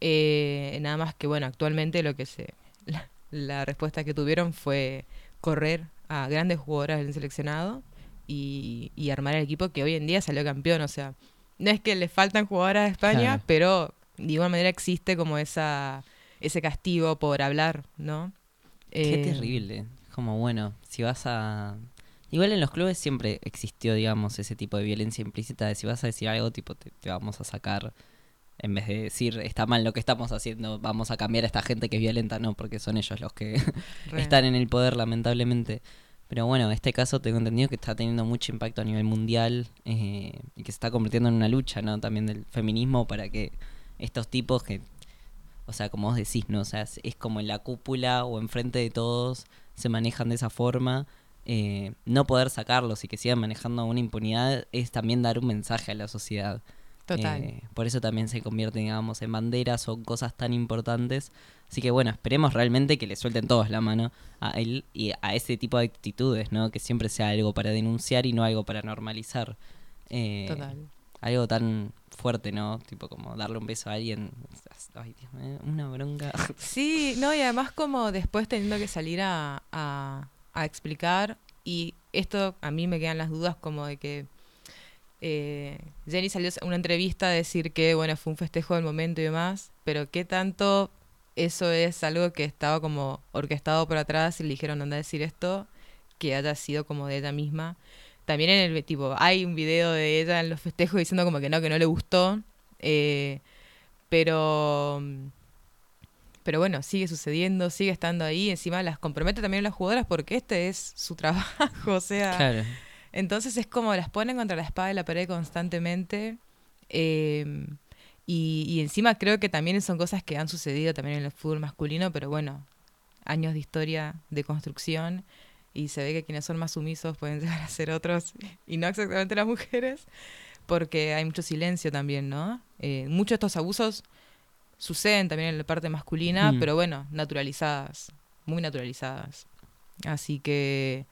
Eh, nada más que, bueno, actualmente lo que se. La, la respuesta que tuvieron fue correr a grandes jugadoras del seleccionado y, y armar el equipo que hoy en día salió campeón. O sea, no es que le faltan jugadoras a España, Claro. pero de igual manera existe como esa ese castigo por hablar, ¿no? Qué Eh, terrible. Como bueno, si vas a... Igual en los clubes siempre existió, digamos, ese tipo de violencia implícita de si vas a decir algo, tipo, te, te vamos a sacar. En vez de decir, está mal lo que estamos haciendo, vamos a cambiar a esta gente que es violenta, no, porque son ellos los que están en el poder, lamentablemente. Pero bueno, este caso tengo entendido que está teniendo mucho impacto a nivel mundial eh, y que se está convirtiendo en una lucha, ¿no? También del feminismo para que estos tipos que, o sea, como vos decís, ¿no? O sea, es, es como en la cúpula o enfrente de todos se manejan de esa forma. Eh, no poder sacarlos y que sigan manejando una impunidad es también dar un mensaje a la sociedad. Total. Eh, por eso también se convierte, digamos, en banderas o cosas tan importantes. Así que bueno, esperemos realmente que le suelten todos la mano a él y a ese tipo de actitudes, ¿no? Que siempre sea algo para denunciar y no algo para normalizar. Eh, Total. Algo tan fuerte, ¿no? Tipo como darle un beso a alguien. Ay, Dios mío, una bronca. Sí, no, y además como después teniendo que salir a, a, a explicar, y esto a mí me quedan las dudas como de que eh, Jenny salió a una entrevista a decir que, bueno, fue un festejo del momento y demás, pero qué tanto eso es algo que estaba como orquestado por atrás y le dijeron anda a decir esto, que haya sido como de ella misma. También en el tipo, hay un video de ella en los festejos diciendo como que no, que no le gustó. eh, pero pero bueno, sigue sucediendo, sigue estando ahí, encima las compromete también a las jugadoras porque este es su trabajo, o sea, claro. entonces es como las ponen contra la espada y la pared constantemente. eh, y, y encima creo que también son cosas que han sucedido también en el fútbol masculino, pero bueno, años de historia, de construcción, y se ve que quienes son más sumisos pueden llegar a ser otros, y no exactamente las mujeres, porque hay mucho silencio también, ¿no? Eh, muchos de estos abusos suceden también en la parte masculina, Mm. pero bueno, naturalizadas, muy naturalizadas. Así que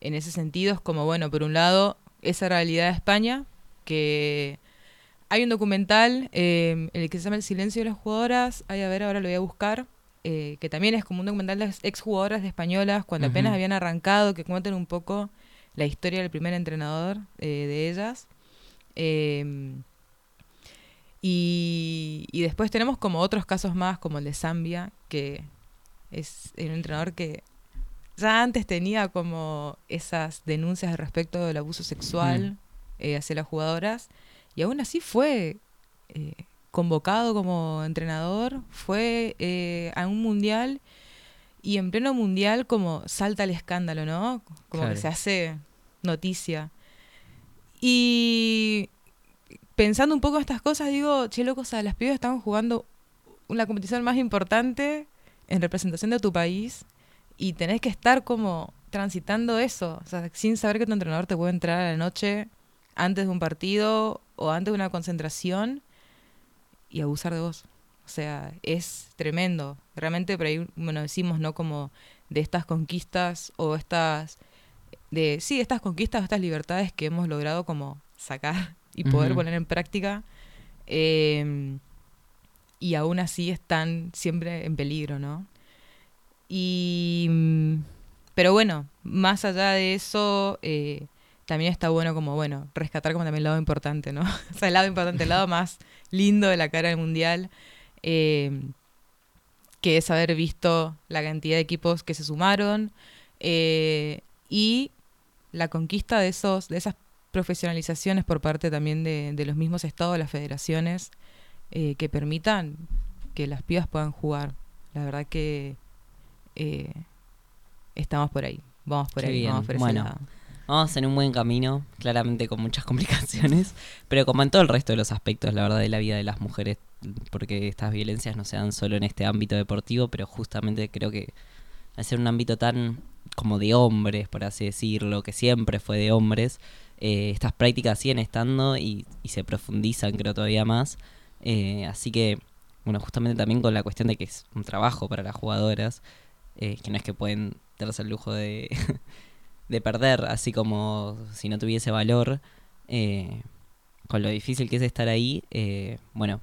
en ese sentido es como, bueno, por un lado, esa realidad de España, que hay un documental, eh, el que se llama El silencio de las jugadoras, ay, a ver, ahora lo voy a buscar, eh, que también es como un documental de exjugadoras de españolas, cuando apenas habían arrancado, que cuentan un poco la historia del primer entrenador eh, de ellas. Y, y después tenemos como otros casos más, como el de Zambia, que es un entrenador que ya antes tenía como esas denuncias respecto del abuso sexual eh, hacia las jugadoras, y aún así fue eh, convocado como entrenador, fue eh, a un mundial, y en pleno mundial como salta el escándalo, ¿no? Como Claro. que se hace noticia. Y pensando un poco en estas cosas, digo, che, loco, o sea, las pibas están jugando una competición más importante en representación de tu país y tenés que estar como transitando eso, o sea, sin saber que tu entrenador te puede entrar a la noche antes de un partido o antes de una concentración y abusar de vos. O sea, es tremendo. Realmente por ahí, bueno, decimos, ¿no? Como de estas conquistas o estas, de, sí, estas conquistas, estas libertades que hemos logrado como sacar y poder poner en práctica. eh, y aún así están siempre en peligro, ¿no? Y, mm, pero bueno, más allá de eso, eh, también está bueno como, bueno, rescatar como también el lado importante, ¿no? o sea, el lado importante, el lado más lindo de la cara del mundial. eh, que es haber visto la cantidad de equipos que se sumaron eh, y la conquista de, esos, de esas profesionalizaciones por parte también de, de los mismos estados, las federaciones, eh, que permitan que las pibas puedan jugar. La verdad que eh, estamos por ahí. Vamos por Qué ahí, bien. vamos por ese Bueno. lado. Vamos en un buen camino, claramente con muchas complicaciones, pero como en todo el resto de los aspectos, la verdad, de la vida de las mujeres, porque estas violencias no se dan solo en este ámbito deportivo, pero justamente creo que al ser un ámbito tan como de hombres, por así decirlo, que siempre fue de hombres, eh, estas prácticas siguen estando y, se profundizan, creo, todavía más. Eh, así que, bueno, justamente también con la cuestión de que es un trabajo para las jugadoras, eh, que no es que pueden darse el lujo de, de perder, así como si no tuviese valor, con lo difícil que es estar ahí, bueno,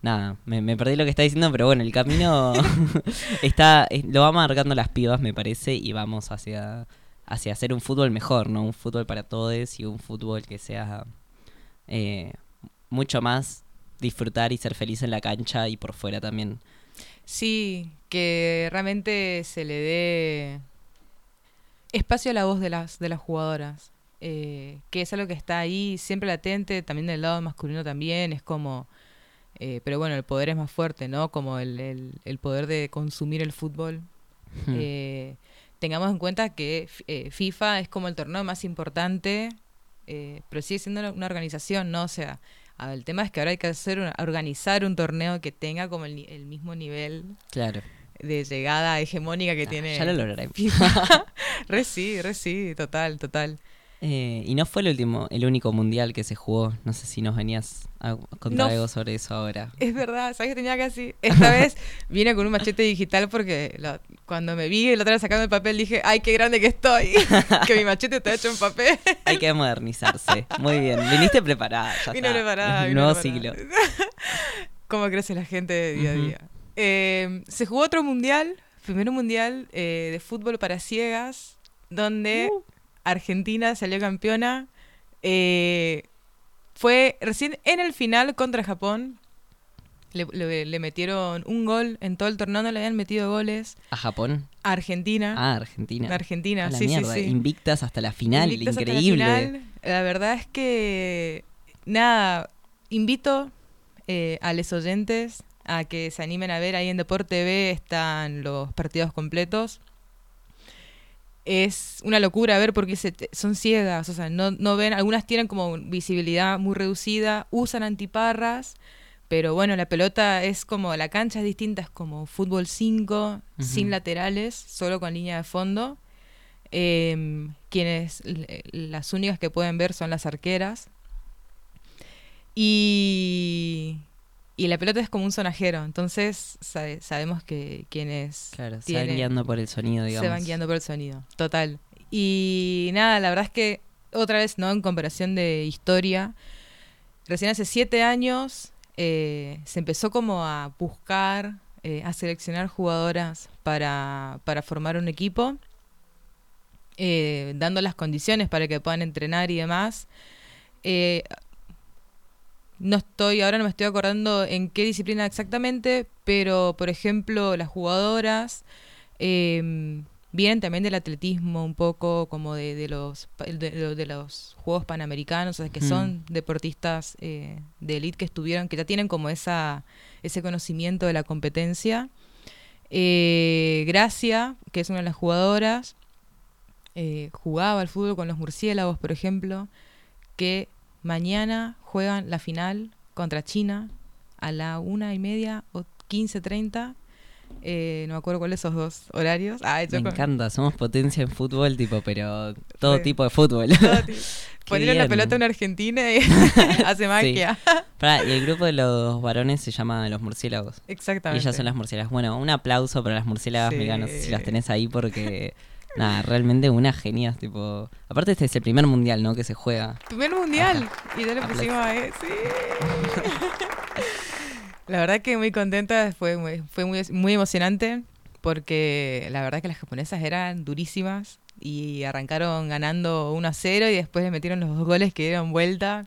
nada, me, me perdí lo que está diciendo, pero bueno, el camino está, lo va marcando las pibas, me parece, y vamos hacia, hacia hacer un fútbol mejor, ¿no? Un fútbol para todos y un fútbol que sea eh, mucho más disfrutar y ser feliz en la cancha y por fuera también. Sí, que realmente se le dé espacio a la voz de las, de las jugadoras, eh, que es algo que está ahí siempre latente, también del lado masculino también, es como, eh, pero bueno, el poder es más fuerte, ¿no? Como el, el, el poder de consumir el fútbol. Hmm. Eh, tengamos en cuenta que eh, FIFA es como el torneo más importante, eh, pero sigue siendo una- organización, ¿no? O sea, el tema es que ahora hay que hacer una- organizar un torneo que tenga como el, mismo nivel Claro. de llegada hegemónica que Ah, tiene. Ya lo lograremos. FIFA. re sí, re sí, total, total. Eh, y no fue el último, el único mundial que se jugó. No sé si nos venías a contar No. algo sobre eso ahora. Es verdad, ¿sabes que tenía casi? Esta vez vine con un machete digital porque cuando me vi la otra vez sacando el papel dije, ¡ay, qué grande que estoy! que mi machete está hecho en papel. Hay que modernizarse. Muy bien. Viniste preparada. Ya Vine está. preparada. vine Nuevo preparada. siglo. Cómo crece la gente de día a día. Eh, se jugó otro mundial, primero mundial eh, de fútbol para ciegas, donde Uh. Argentina salió campeona. Eh, fue recién en el final contra Japón. Le, le- le metieron un gol en todo el torneo, no le habían metido goles. ¿A Japón? A Argentina. Ah, Argentina. Argentina, A la sí, sí, mierda. sí. Invictas hasta la final. Invictos hasta la Increíble. final. La verdad es que, nada, invito eh, a los oyentes a que se animen a ver ahí en Deporte TV están los partidos completos. Es una locura ver porque se te- son ciegas, o sea, no, no ven, algunas tienen como visibilidad muy reducida, usan antiparras, pero bueno, la pelota es como, la cancha es distinta, es como fútbol 5, sin laterales, solo con línea de fondo. Em, quienes l- las únicas que pueden ver son las arqueras. Y, y la pelota es como un sonajero, entonces sabe- sabemos que quienes Claro, se van guiando por el sonido, digamos. se van guiando por el sonido, total. Y nada, la verdad es que otra vez, ¿no? En comparación de historia, recién hace siete años eh, se empezó como a buscar, eh, a seleccionar jugadoras para, para formar un equipo, eh, dando las condiciones para que puedan entrenar y demás. No estoy, ahora no me estoy acordando en qué disciplina exactamente, pero por ejemplo, las jugadoras eh, vienen también del atletismo un poco, como de, de los de, los Juegos Panamericanos, o sea, que Mm. son deportistas eh, de élite que estuvieron, que ya tienen como esa ese conocimiento de la competencia. Eh, Gracia, que es una de las jugadoras, eh, jugaba al fútbol con los murciélagos, por ejemplo, que mañana juegan la final contra China a la una y media o 15.30. Eh, no me acuerdo cuáles esos dos horarios. Yo Me encanta, somos potencia en fútbol, tipo, pero todo tipo de fútbol. la bien. pelota una argentina y hace magia. Pará, y el grupo de los varones se llama Los Murciélagos. Y Exactamente. ellas son las murciélagas. Bueno, un aplauso para las murciélagas, Sí. Sé si las tenés ahí porque, nada, realmente unas genias, tipo... Aparte este es el primer mundial, ¿no? Que se juega. Primer mundial. Ajá. Y ya le Aplausos. pusimos a él. Sí. la verdad que muy contenta. Fue, muy, fue muy, muy emocionante. Porque la verdad que las japonesas eran durísimas. Y arrancaron ganando 1 a 0. Y después le metieron los dos goles que dieron vuelta.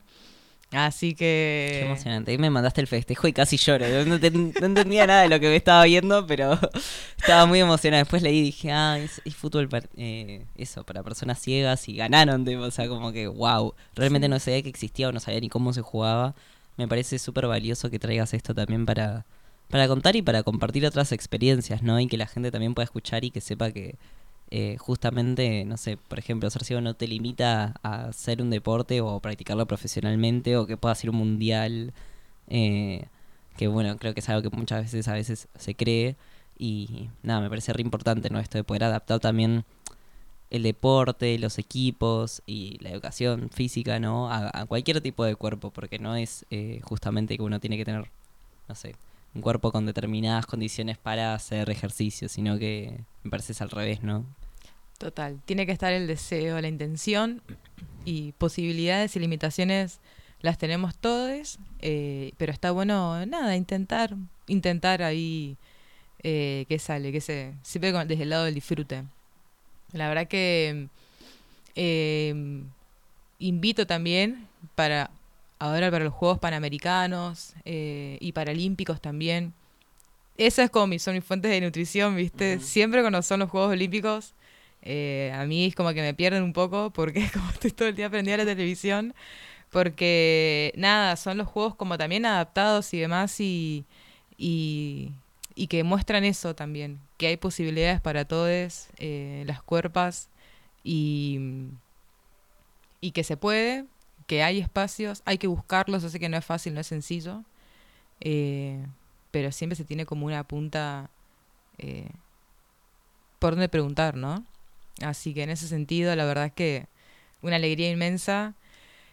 Así que... Qué emocionante. Ahí me mandaste el festejo y casi lloro. No, te- no entendía nada de lo que me estaba viendo, pero estaba muy emocionada. Después leí y dije, ah, es, es fútbol para, eh, eso, para personas ciegas y ganaron. o sea, como que, wow. Realmente no sabía que existía o no sabía ni cómo se jugaba. Me parece súper valioso que traigas esto también para, para contar y para compartir otras experiencias, ¿no? Y que la gente también pueda escuchar y que sepa que eh, justamente, no sé, por ejemplo, ser ciego no te limita a hacer un deporte o practicarlo profesionalmente o que pueda ser un mundial. eh, que bueno, creo que es algo que muchas veces a veces se cree y nada, me parece re importante, ¿no? Esto de poder adaptar también el deporte, los equipos y la educación física, ¿no? A, a cualquier tipo de cuerpo, porque no es eh, justamente que uno tiene que tener, no sé, un cuerpo con determinadas condiciones para hacer ejercicio, sino que me parece es al revés, ¿no? Total, tiene que estar el deseo, la intención y posibilidades y limitaciones las tenemos todos, eh, pero está bueno, nada, intentar, intentar ahí eh, que sale, que se, siempre desde el lado del disfrute. La verdad que eh, invito también para ahora para los Juegos Panamericanos eh, y Paralímpicos también. Esa es como mi, son mis fuentes de nutrición, ¿viste? Siempre cuando son los Juegos Olímpicos, eh, a mí es como que me pierden un poco porque como estoy todo el día prendida a la televisión, porque nada, son los juegos como también adaptados y demás y, y, y que muestran eso también, que hay posibilidades para todos, eh, las cuerpas y, y que se puede, que hay espacios, hay que buscarlos, yo sé que no es fácil, no es sencillo, eh, pero siempre se tiene como una punta eh, por donde preguntar, ¿no? Así que en ese sentido, la verdad es que una alegría inmensa.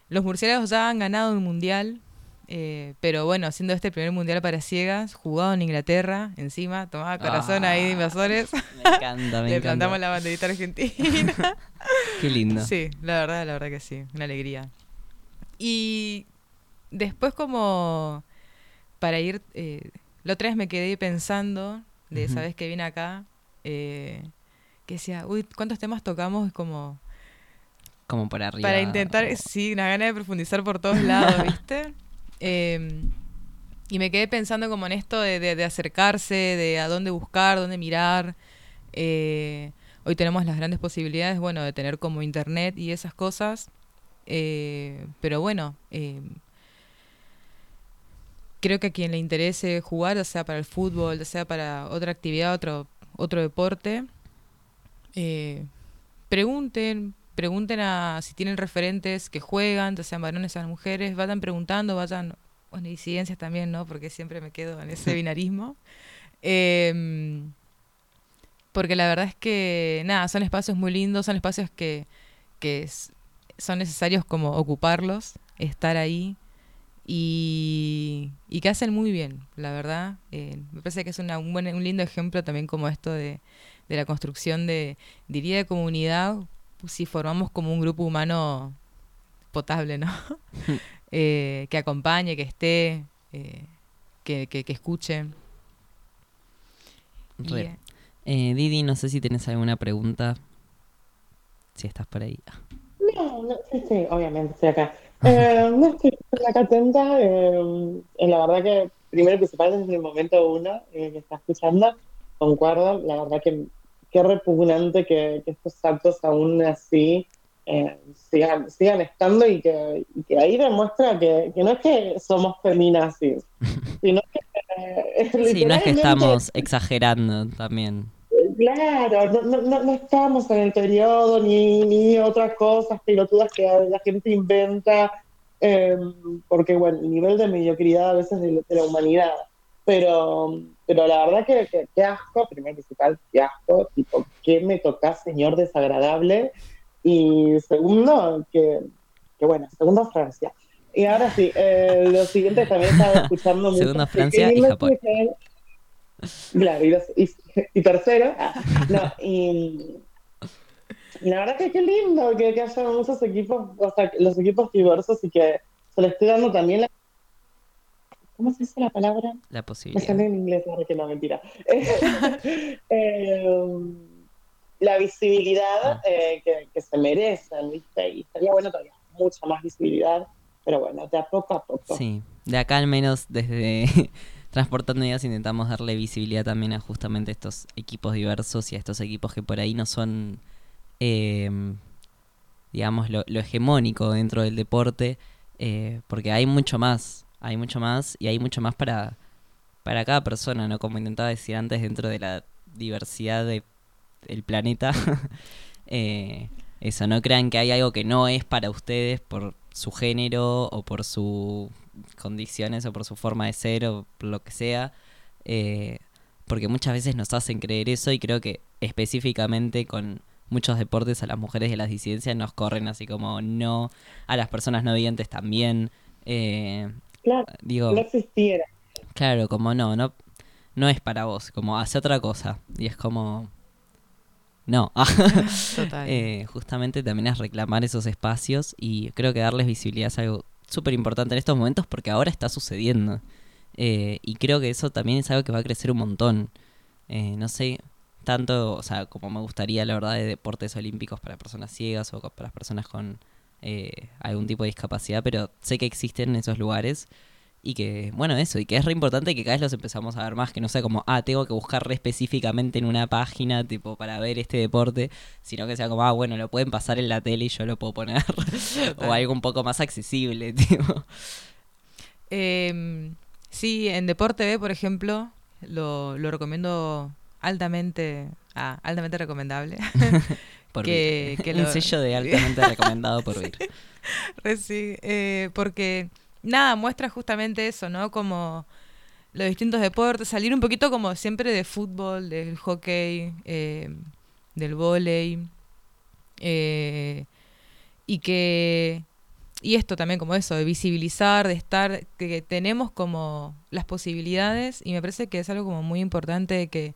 Los murciélagos ya han ganado un mundial, eh, pero bueno, haciendo este primer mundial para ciegas, jugado en Inglaterra, encima, tomaba corazón ahí de invasores. Me encanta, me Le encanta. plantamos la banderita argentina. Qué lindo. Sí, la verdad, la verdad que sí, una alegría. Y después como para ir, eh, la otra vez me quedé pensando, de Ujú. sabes que vine acá, eh, que decía, uy, ¿cuántos temas tocamos? Es como Como por arriba. para intentar, o- sí, una gana de profundizar por todos lados, ¿viste? Eh, y me quedé pensando como en esto de, de- de acercarse, de a dónde buscar, dónde mirar. Eh, hoy tenemos las grandes posibilidades, bueno, de tener como internet y esas cosas. Eh, pero bueno, eh, creo que a quien le interese jugar, ya sea para el fútbol, ya sea para otra actividad, otro, otro deporte, eh, pregunten, pregunten a si tienen referentes que juegan, ya sean varones, sean mujeres, vayan preguntando, vayan, bueno, disidencias también, ¿no? Porque siempre me quedo en ese binarismo. Em, porque la verdad es que, nada, son espacios muy lindos, son espacios que, que es- son necesarios como ocuparlos, estar ahí y, y que hacen muy bien, la verdad. Eh, me parece que es una- un, buen, un lindo ejemplo también como esto de, de la construcción de, diría, de comunidad, si formamos como un grupo humano potable, ¿no? Eh, que acompañe, que esté, eh, que, que, que escuche. Y, Re. eh, Eh, Didi, no sé si tenés alguna pregunta. Si estás por ahí. No, no, sí, sí, obviamente estoy acá. Eh, no estoy acá atenta. eh, la verdad que, primero y principal, desde el momento uno eh, que está escuchando, concuerdo. La verdad que qué repugnante que, que estos actos aún así eh, sigan, sigan estando y que, y que ahí demuestra que, que no es que somos feminazis, sino que eh, Sí, no es que estamos exagerando también. Claro, no, no, no, no estamos en el periodo ni, ni otras cosas pelotudas que la gente inventa, eh, porque bueno, el nivel de mediocridad a veces de, de la humanidad. Pero, pero la verdad que, que, que asco, primero principal, qué asco, tipo, ¿qué me tocas, señor desagradable? Y segundo, que, que bueno, segundo Francia. Y ahora sí, eh, lo siguiente también estaba escuchando mucho. Segundo, que Francia y lindo Japón. que- Claro, y, los- y- y tercero, no, y, y la verdad que qué lindo que, que haya muchos equipos, o sea, los equipos diversos y que se le esté dando también la... ¿Cómo se dice la palabra? La Me posibilidad. sale en inglés, ahora que no, mentira. Eh, la visibilidad Ah. eh, que, que se merecen, ¿viste? Y estaría bueno todavía mucha más visibilidad Pero bueno, de a poco a poco. Sí, de acá al menos desde Transportando Ideas intentamos darle visibilidad también a justamente estos equipos diversos y a estos equipos que por ahí no son, eh, digamos, lo, hegemónico dentro del deporte, eh, porque hay mucho más, hay mucho más y hay mucho más para, para cada persona, ¿no? Como intentaba decir antes, dentro de la diversidad de, del planeta. eh, eso, no crean que hay algo que no es para ustedes por su género o por sus condiciones o por su forma de ser o por lo que sea. eh, porque muchas veces nos hacen creer eso y creo que específicamente con muchos deportes a las mujeres de las disidencias nos corren así como no, a las personas no videntes también. eh, Claro, digo, no existiera. Claro, como no, no, no es para vos, como hace otra cosa. Y es como, no. Total. Eh, justamente también es reclamar esos espacios y creo que darles visibilidad es algo súper importante en estos momentos porque ahora está sucediendo. Eh, y creo que eso también es algo que va a crecer un montón. Eh, no sé, tanto, o sea, como me gustaría, la verdad, de deportes olímpicos para personas ciegas o para personas con eh, algún tipo de discapacidad, pero sé que existen esos lugares y que, bueno, eso, y que es re importante que cada vez los empezamos a ver más, que no sea como, ah, tengo que buscar re específicamente en una página, tipo, para ver este deporte, sino que sea como, ah, bueno, lo pueden pasar en la tele y yo lo puedo poner, o algo un poco más accesible, tipo. Em, sí, en Deporte B, por ejemplo, lo, lo recomiendo altamente, ah, altamente recomendable. Por Que- que Un lo- sello de altamente recomendado por Vir. Sí, eh, porque nada, muestra justamente eso, ¿no? Como los distintos deportes, salir un poquito como siempre de fútbol, del hockey, eh, del vóley, eh, y que, y esto también como eso, de visibilizar, de estar, que tenemos como las posibilidades, y me parece que es algo como muy importante que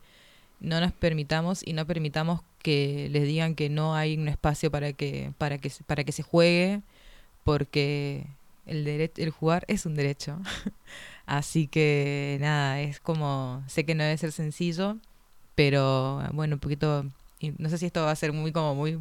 no nos permitamos y no permitamos que les digan que no hay un espacio para que, para que, para que se juegue, porque el, el jugar es un derecho. Así que nada, es como, sé que no debe ser sencillo, pero bueno, un poquito, no sé si esto va a ser muy como muy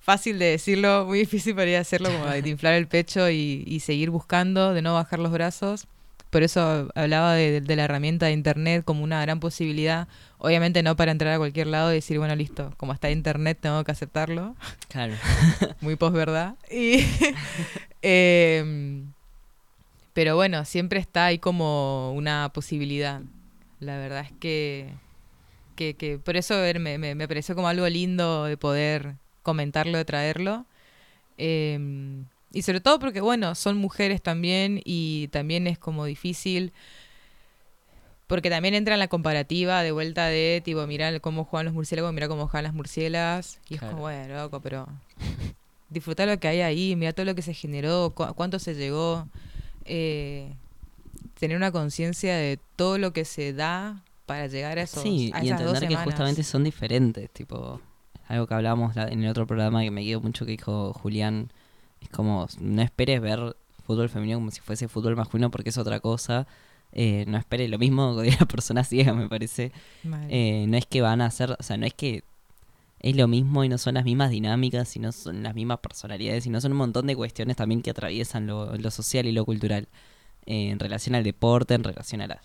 fácil de decirlo, muy difícil para hacerlo, como de inflar el pecho y, y seguir buscando, de no bajar los brazos. Por eso hablaba de, de la herramienta de internet como una gran posibilidad. Obviamente no para entrar a cualquier lado y decir, bueno, listo, como está internet tengo que aceptarlo Claro. muy posverdad. Y, em, pero bueno, siempre está ahí como una posibilidad. La verdad es que, que, que por eso ver, me, me, me pareció como algo lindo de poder comentarlo, de traerlo. Em, y sobre todo porque, bueno, son mujeres también y también es como difícil. Porque también entra en la comparativa de vuelta de, tipo, mira cómo juegan los murciélagos, mira cómo juegan las murciélagas. Y es como, bueno, loco, pero disfrutar lo que hay ahí, mira todo lo que se generó, cu- cuánto se llegó. eh, tener una conciencia de todo lo que se da para llegar a esos Sí, a y esas entender que justamente son diferentes, tipo, algo que hablábamos en el otro programa que me quedó mucho que dijo Julián, es como, no esperes ver fútbol femenino como si fuese fútbol masculino porque es otra cosa, eh, no esperes lo mismo de la persona ciega, me parece. Eh, no es que van a hacer, o sea, no es que es lo mismo y no son las mismas dinámicas y no son las mismas personalidades y no son un montón de cuestiones también que atraviesan lo, lo social y lo cultural eh, en relación al deporte, en relación a la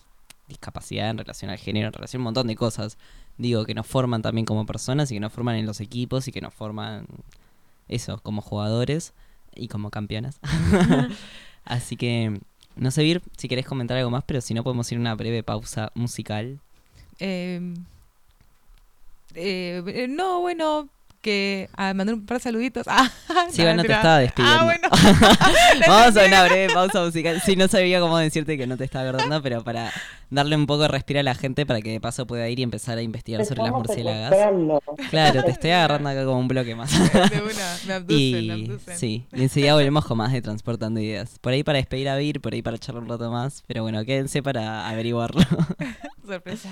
discapacidad, en relación al género, en relación a un montón de cosas. Digo, que nos forman también como personas y que nos forman en los equipos y que nos forman eso, como jugadores y como campeonas. Así que, no sé, Vir, si querés comentar algo más, pero si no podemos ir a una breve pausa musical. Eh, eh, eh, no, bueno, que ah, mandar un par de saluditos. Ah, Sí, no, bueno, te estaba despidiendo. Ah, bueno. Vamos a una breve pausa musical. Sí, no sabía cómo decirte que no te estaba acordando, pero para darle un poco de respiro a la gente para que de paso pueda ir y empezar a investigar sobre las murciélagas. Claro, te estoy agarrando acá como un bloque más. De una, me abducen, me y abducen. sí, y enseguida volvemos con más de Transportando Ideas. Por ahí para despedir a Vir, por ahí para charlar un rato más, pero bueno, quédense para averiguarlo. Sorpresa.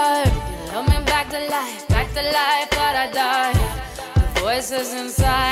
hurt. You love me back to life, back to life, but I die. The voices inside.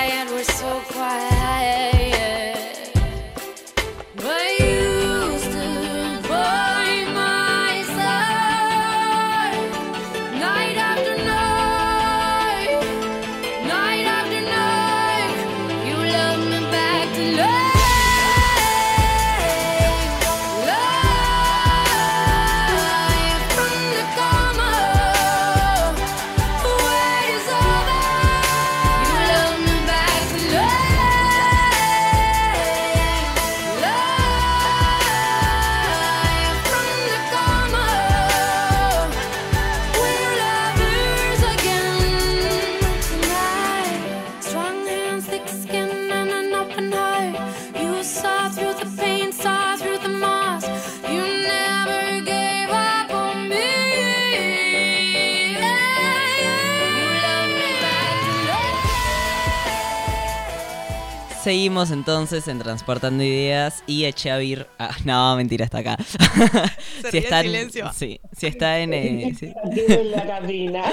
Seguimos entonces en Transportando Ideas y eché a Vir. Ah, no, mentira, está acá. Se ríe en está silencio. sí, si está en. eh, sí, Aquí en la cabina.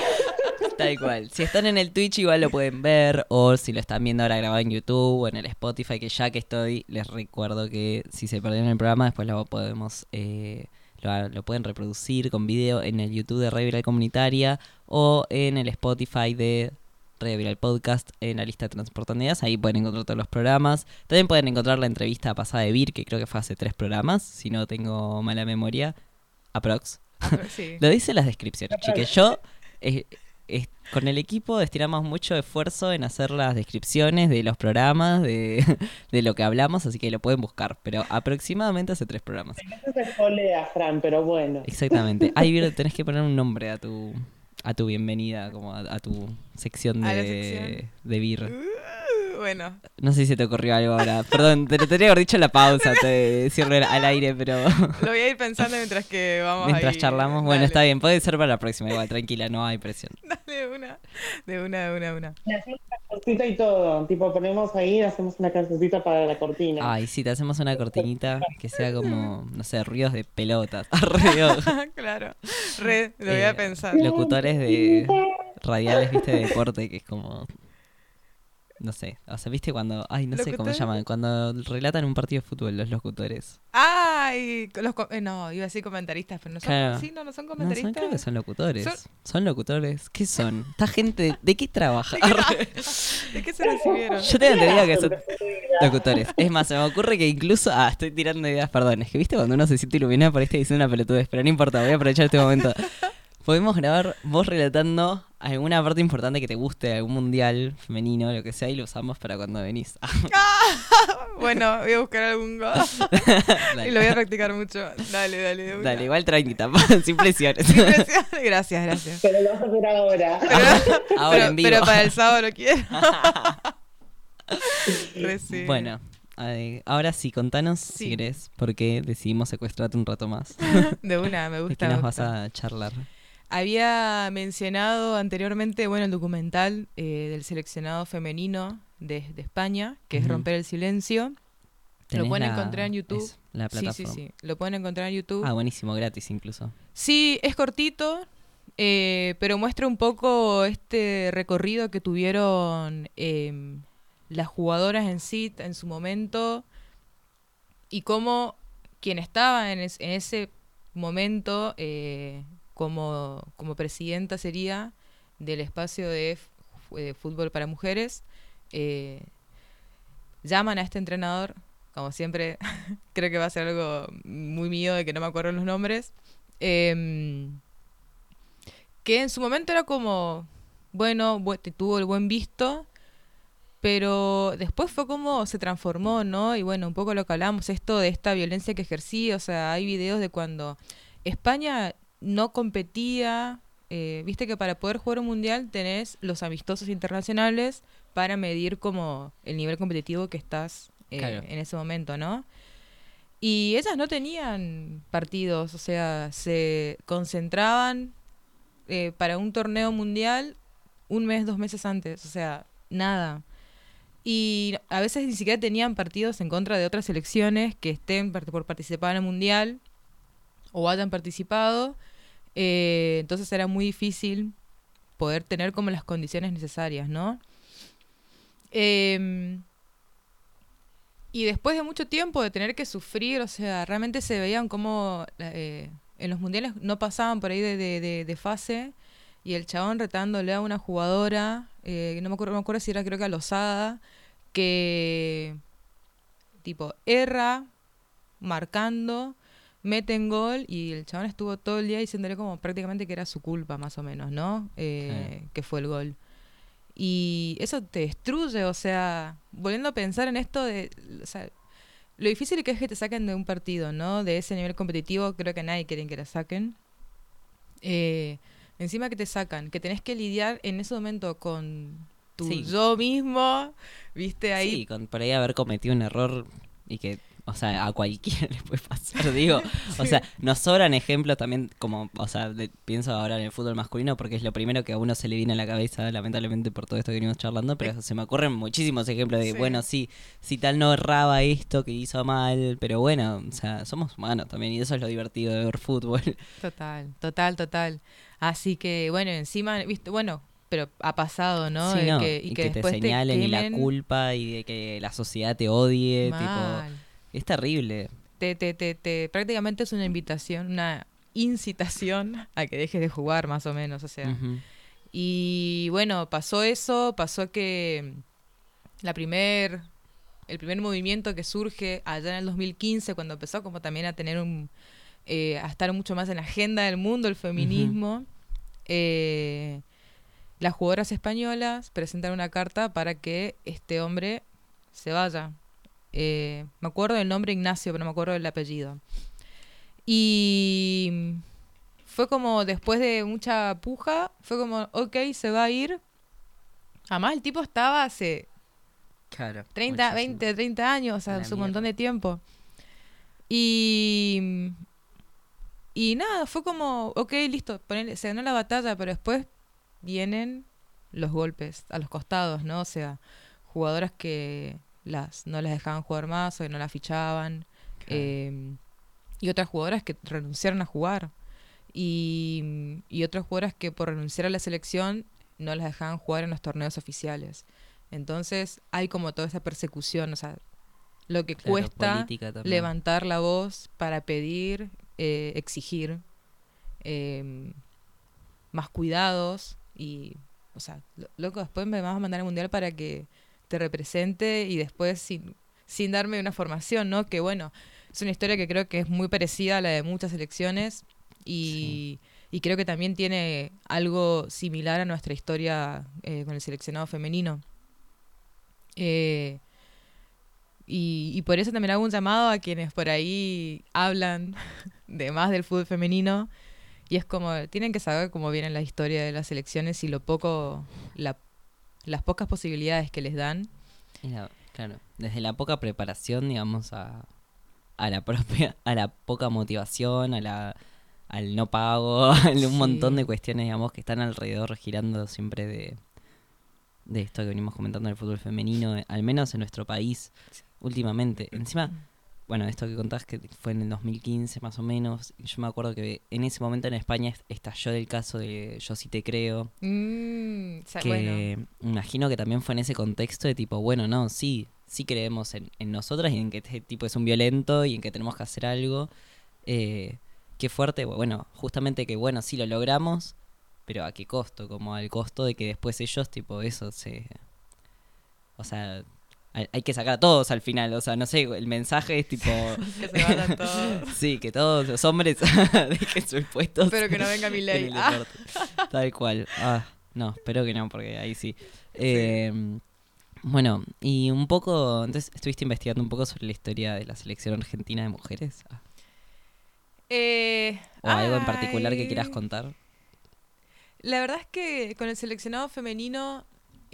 tal cual. Si están en el Twitch, igual lo pueden ver. O si lo están viendo ahora grabado en YouTube o en el Spotify, que ya que estoy, les recuerdo que si se perdieron el programa, después lo podemos. eh, lo, lo pueden reproducir con video en el YouTube de Red Viral Comunitaria o en el Spotify de Red Viral Podcast en la lista de Transportando Ideas. Ahí pueden encontrar todos los programas. También pueden encontrar la entrevista pasada de Vir, que creo que fue hace tres programas, si no tengo mala memoria. Aprox. Sí. Lo dice en las descripciones, chiques. Yo, eh, eh, con el equipo, destinamos mucho esfuerzo en hacer las descripciones de los programas, de, de lo que hablamos, así que lo pueden buscar. Pero aproximadamente hace tres programas. Eso se polea, Fran, pero bueno. Exactamente. Ay, Vir, tenés que poner un nombre a tu a tu bienvenida, como a, a tu sección de, sección. de Vir. Uh, bueno, No sé si se te ocurrió algo ahora. Perdón, te lo tendría que haber dicho en la pausa, te decirlo al aire, pero lo voy a ir pensando mientras que vamos mientras ahí. charlamos, bueno, Dale. está bien, puede ser para la próxima, igual, tranquila, no hay presión. Dale, de una, de una, de una, de una. Le hacemos una cortita y todo. Tipo, ponemos ahí, hacemos una cancioncita para la cortina. Ay, sí, te hacemos una cortinita que sea como, no sé, ruidos de pelotas. Ruidos. claro, re, lo voy Eh, a pensar. Locutores de radiales, viste, de deporte, que es como. No sé, o sea, viste cuando. Ay, no sé cómo se llaman. Cuando relatan un partido de fútbol, los locutores. Ay, los co- eh, no, iba a decir comentaristas, pero no son, Claro. sí, no, no son No, comentaristas. son, creo que son locutores. Son- Son, locutores. ¿Qué son? Esta gente, ¿de qué trabaja? ¿De qué se recibieron? Yo tengo entendido que son locutores. Es más, se me ocurre que incluso. Ah, estoy tirando ideas, perdón. Es que viste cuando uno se siente iluminado por este diciendo una pelotudez, pero no importa, voy a aprovechar este momento. Podemos grabar vos relatando alguna parte importante que te guste, algún mundial femenino, lo que sea, y lo usamos para cuando venís. Bueno, voy a buscar algún y lo voy a practicar mucho. Dale, dale, de una. Dale, igual tranquita, sin presiones. Gracias, gracias. Pero lo vas a hacer ahora. Ahora pero, en vivo. pero para el sábado lo quiero. Bueno, ay, ahora sí, contanos si querés, porque decidimos secuestrarte un rato más. De una, me ¿De gusta. qué me nos vas a charlar? Había mencionado anteriormente, bueno, el documental eh, del seleccionado femenino de, de España, que es. Romper el Silencio. Lo ¿Tenés pueden la- encontrar en YouTube. la Sí, plataforma. sí, sí. Lo pueden encontrar en YouTube. Ah, buenísimo, gratis incluso. Sí, es cortito, eh, pero muestra un poco este recorrido que tuvieron em, las jugadoras en sí en su momento y cómo quien estaba en, es- en ese momento eh, como, como presidenta sería del espacio de, de fútbol para mujeres. eh, llaman a este entrenador, como siempre, creo que va a ser algo muy mío de que no me acuerdo los nombres. em, que en su momento era como, bueno, bu- te tuvo el buen visto, pero después fue como se transformó, ¿no? Y bueno, un poco lo que hablamos, esto de esta violencia que ejercía, o sea, hay videos de cuando España no competía, eh, viste que para poder jugar un mundial tenés los amistosos internacionales para medir como el nivel competitivo que estás eh, Claro. en ese momento, ¿no? Y ellas no tenían partidos, o sea, se concentraban eh, para un torneo mundial un mes, dos meses antes, o sea, nada. Y a veces ni siquiera tenían partidos en contra de otras selecciones que estén por participar en el mundial o hayan participado. Eh, entonces era muy difícil poder tener como las condiciones necesarias, ¿no? Em, y después de mucho tiempo de tener que sufrir, o sea, realmente se veían como eh, en los mundiales no pasaban por ahí de, de- fase y el chabón retándole a una jugadora, eh, no me acuerdo, no me acuerdo si era creo que a que tipo erra marcando, mete en gol y el chabón estuvo todo el día diciéndole como prácticamente que era su culpa más o menos, ¿no? Eh, Que fue el gol. Y eso te destruye, o sea, volviendo a pensar en esto de, o sea, lo difícil que es que te saquen de un partido, ¿no? De ese nivel competitivo, creo que nadie quiere que la saquen. Eh, encima que te sacan, que tenés que lidiar en ese momento con tu Sí. yo mismo, viste ahí. Sí, con por ahí haber cometido un error y que, o sea, a cualquiera le puede pasar, digo. O sea, nos sobran ejemplos también, como, o sea, de- pienso ahora en el fútbol masculino porque es lo primero que a uno se le viene a la cabeza, lamentablemente por todo esto que venimos charlando, pero se me ocurren muchísimos ejemplos de, Sí. bueno, sí, si tal no erraba esto que hizo mal, pero bueno, o sea, somos humanos también y eso es lo divertido de ver fútbol. Total, total, total. Así que, bueno, encima, viste, bueno, pero ha pasado, ¿no? Sí, no, que- y, y que, te señalen y la culpa y de que la sociedad te odie, tipo. Es terrible. Te, te, te, te- prácticamente es una invitación, una incitación a que dejes de jugar, más o menos, o sea. Y bueno, pasó eso, pasó que la primer, el primer movimiento que surge allá en el 2015, cuando empezó como también a tener un, eh, a estar mucho más en la agenda del mundo, el feminismo, eh, las jugadoras españolas presentan una carta para que este hombre se vaya. Eh, me acuerdo del nombre Ignacio, pero no me acuerdo del apellido. Y fue como después de mucha puja, fue como, ok, se va a ir. Además, el tipo estaba hace Claro. 30, muchísimo. 20, 30 años, o sea, hace un montón de tiempo. Y. Y nada, fue como, ok, listo, se ganó la batalla, pero después vienen los golpes a los costados, ¿no? O sea, jugadoras que las no las dejaban jugar más o que no las fichaban. Claro. eh, y otras jugadoras que renunciaron a jugar. Y, y otras jugadoras que por renunciar a la selección no las dejaban jugar en los torneos oficiales. Entonces hay como toda esa persecución, o sea, lo que Claro, cuesta levantar la voz para pedir, eh, exigir eh, más cuidados y, o sea, lo- loco, después me vas a mandar al mundial para que te represente y después sin, sin darme una formación, ¿no? Que bueno, es una historia que creo que es muy parecida a la de muchas elecciones y, y creo que también tiene algo similar a nuestra historia eh, con el seleccionado femenino. Eh, y, y por eso también hago un llamado a quienes por ahí hablan de más del fútbol femenino. Y es como, tienen que saber cómo viene la historia de las elecciones y lo poco, la- las pocas posibilidades que les dan. La- claro, desde la poca preparación, digamos, a, a la propia, a la poca motivación, a la al no pago, a un Sí. montón de cuestiones, digamos, que están alrededor girando siempre de, de esto que venimos comentando del fútbol femenino, al menos en nuestro país, últimamente. Encima, bueno, esto que contás que fue en el 2015 más o menos, yo me acuerdo que en ese momento en España est- estalló el caso de Yo sí te creo, Mm, o sea, que bueno, imagino que también fue en ese contexto de tipo, bueno, no, sí, sí creemos en, en nosotras y en que este tipo es un violento y en que tenemos que hacer algo. Eh, qué fuerte, bueno, justamente que bueno, sí lo logramos, pero a qué costo, como al costo de que después ellos, tipo, eso se... O sea, hay, que sacar a todos al final, o sea, no sé, el mensaje es tipo... que se vayan todos. Sí, que todos los hombres dejen sus puestos. Espero que no venga mi ley. Ah. Tal cual. Ah, no, espero que no, porque ahí sí. Eh, bueno, y un poco, entonces estuviste investigando un poco sobre la historia de la selección argentina de mujeres. Ah, Eh, o algo en particular que quieras contar. La verdad es que con el seleccionado femenino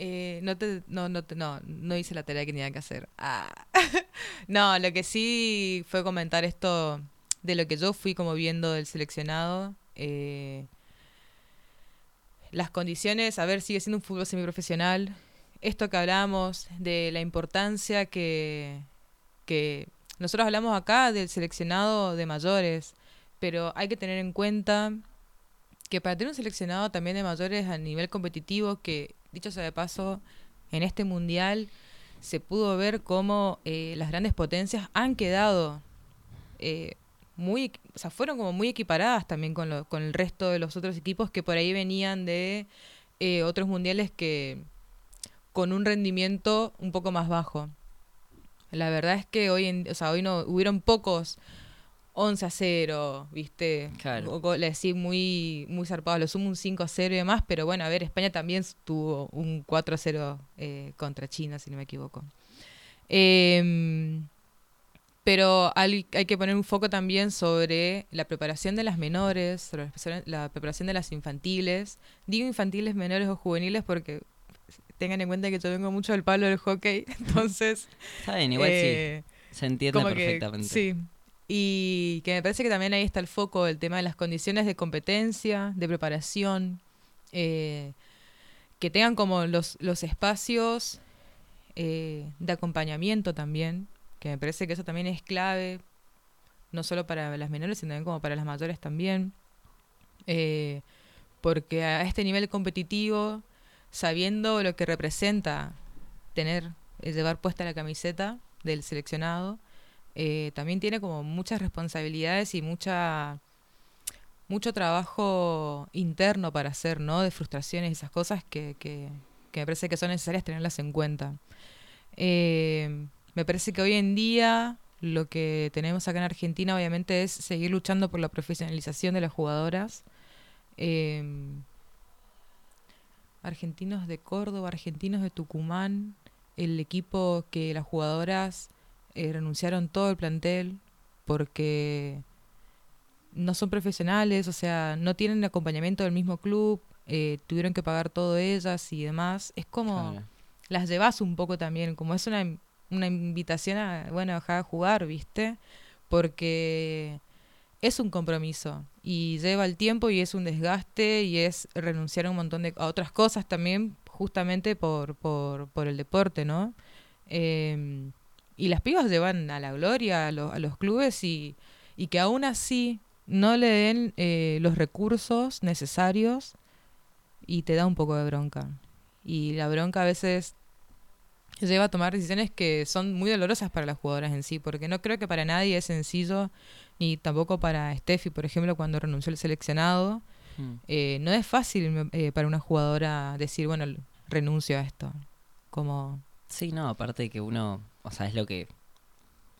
eh, no, te, no, no, no, no hice la tarea que tenía que hacer. Ah. no, lo que sí fue comentar esto de lo que yo fui como viendo del seleccionado. eh, las condiciones, a ver, sigue siendo un fútbol semiprofesional. Esto que hablamos de la importancia que, que nosotros hablamos acá del seleccionado de mayores, pero hay que tener en cuenta que para tener un seleccionado también de mayores a nivel competitivo, que dicho sea de paso, en este mundial se pudo ver cómo eh, las grandes potencias han quedado eh, muy, o sea, fueron como muy equiparadas también con, el resto de los otros equipos que por ahí venían de eh, otros mundiales que con un rendimiento un poco más bajo. La verdad es que hoy, en, o sea, hoy no hubieron pocos 11 a 0, ¿viste? Claro. Go- goles así muy, muy zarpados. Lo sumo un 5 a 0 y demás, pero bueno, a ver, España también tuvo un 4 a 0 eh, contra China, si no me equivoco. Em, pero hay, hay que poner un foco también sobre la preparación de las menores, sobre la preparación- de las infantiles. Digo infantiles, menores o juveniles porque tengan en cuenta que yo vengo mucho del palo del hockey, entonces... Está bien, igual eh, sí. Se entiende que- perfectamente. sí. Y que me parece que también ahí está el foco, el tema de las condiciones de competencia, de preparación, eh, que tengan como los, los espacios eh, de acompañamiento también, que me parece que eso también es clave, no solo para las menores, sino también como para las mayores también. Eh, porque a este nivel competitivo, sabiendo lo que representa tener, eh, llevar puesta la camiseta del seleccionado, eh, también tiene como muchas responsabilidades y mucha mucho trabajo interno para hacer, ¿no? De frustraciones y esas cosas que, que, que me parece que son necesarias tenerlas en cuenta. Eh, me parece que hoy en día lo que tenemos acá en Argentina obviamente es seguir luchando por la profesionalización de las jugadoras. Eh, argentinos de Córdoba, argentinos de Tucumán, el equipo que las jugadoras eh, renunciaron todo el plantel porque no son profesionales, o sea, no tienen acompañamiento del mismo club, eh, tuvieron que pagar todo ellas y demás. Es como Claro. las llevas un poco también, como es una, una invitación a, bueno, dejar de jugar, ¿viste? Porque es un compromiso y lleva el tiempo y es un desgaste y es renunciar a un montón de a otras cosas también justamente por, por, por el deporte, ¿no? Eh, y las pibas llevan a la gloria a, lo- a los clubes y, y que aún así no le den eh, los recursos necesarios y te da un poco de bronca. Y la bronca a veces lleva a tomar decisiones que son muy dolorosas para las jugadoras en sí, porque no creo que para nadie es sencillo, ni tampoco para Steffi, por ejemplo, cuando renunció al seleccionado. Mm. Eh, no es fácil eh, para una jugadora decir, bueno, renuncio a esto. Como, Sí, no, aparte de que uno, o sea, es lo que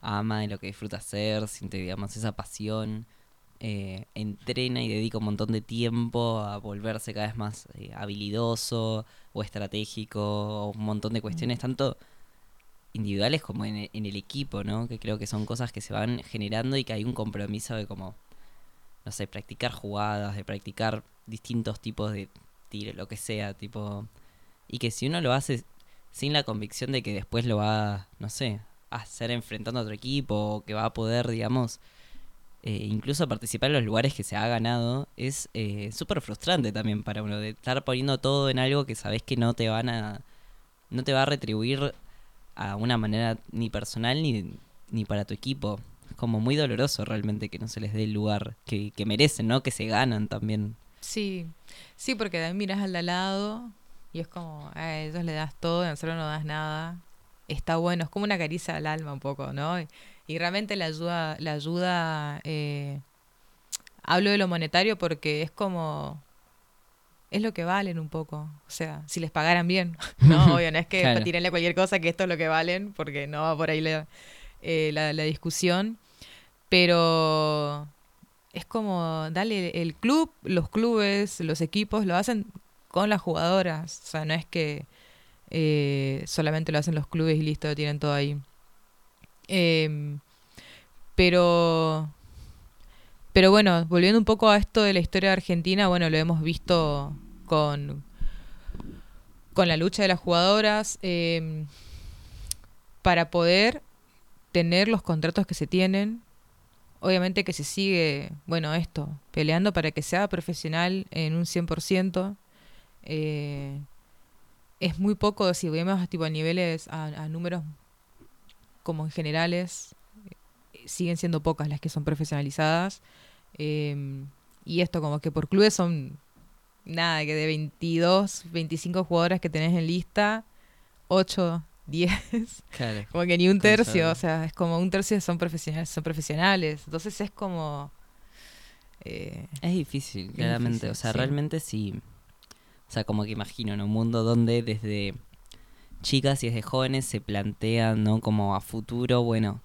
ama y lo que disfruta hacer, siente, digamos, esa pasión, eh, entrena y dedica un montón de tiempo a volverse cada vez más eh, habilidoso o estratégico, o un montón de cuestiones, tanto individuales como en, en el equipo, ¿no? Que creo que son cosas que se van generando y que hay un compromiso de como, no sé, practicar jugadas, de practicar distintos tipos de tiro, lo que sea, tipo... Y que si uno lo hace sin la convicción de que después lo va, no sé, a hacer enfrentando a otro equipo, o que va a poder, digamos, eh, incluso participar en los lugares que se ha ganado, es eh, súper frustrante también para uno, de estar poniendo todo en algo que sabes que no te van a, no te va a retribuir a una manera ni personal ni, ni para tu equipo. Es como muy doloroso realmente que no se les dé el lugar que, que merecen, ¿no? Que se ganan también. sí, sí, porque miras al lado y es como, a ellos le das todo, a nosotros no das nada. Está bueno, es como una caricia al alma un poco, ¿no? Y, y realmente la ayuda, la ayuda, eh, hablo de lo monetario porque es como, es lo que valen un poco. O sea, si les pagaran bien, no, obvio, no es que Claro. tirenle cualquier cosa que esto es lo que valen, porque no va por ahí la, eh, la, la discusión. Pero es como, dale, el club, los clubes, los equipos lo hacen con las jugadoras. O sea, no es que eh, solamente lo hacen los clubes y listo, lo tienen todo ahí. Em, pero, pero bueno, volviendo un poco a esto de la historia de Argentina, bueno, lo hemos visto con, con la lucha de las jugadoras em, para poder tener los contratos que se tienen. Obviamente que se sigue, bueno, esto, peleando para que sea profesional en un 100%. Eh, es muy poco, si vemos tipo, a niveles, a, a números como en generales, eh, siguen siendo pocas las que son profesionalizadas. Eh, y esto como que por clubes son nada, que de 22, 25 jugadoras que tenés en lista, 8, 10. Claro. Como que ni un tercio, o sea, es como un tercio son profesionales, son profesionales. Entonces es como... eh, Es difícil, claramente. difícil, o sea, sí. realmente sí. O sea, como que imagino, en un mundo donde desde chicas y desde jóvenes se plantean, ¿no? Como a futuro, bueno,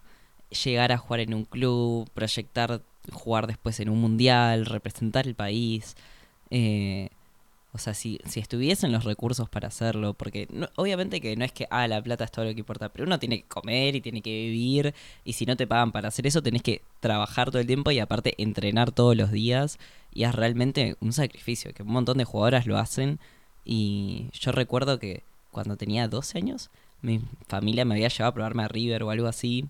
llegar a jugar en un club, proyectar jugar después en un mundial, representar el país. eh, o sea, si, si estuviesen los recursos para hacerlo, porque obviamente que no es que, ah, la plata es todo lo que importa, pero uno tiene que comer y tiene que vivir, y si no te pagan para hacer eso, tenés que trabajar todo el tiempo y aparte entrenar todos los días, y es realmente un sacrificio, que un montón de jugadoras lo hacen, y yo recuerdo que cuando tenía 12 años, mi familia me había llevado a probarme a River o algo así,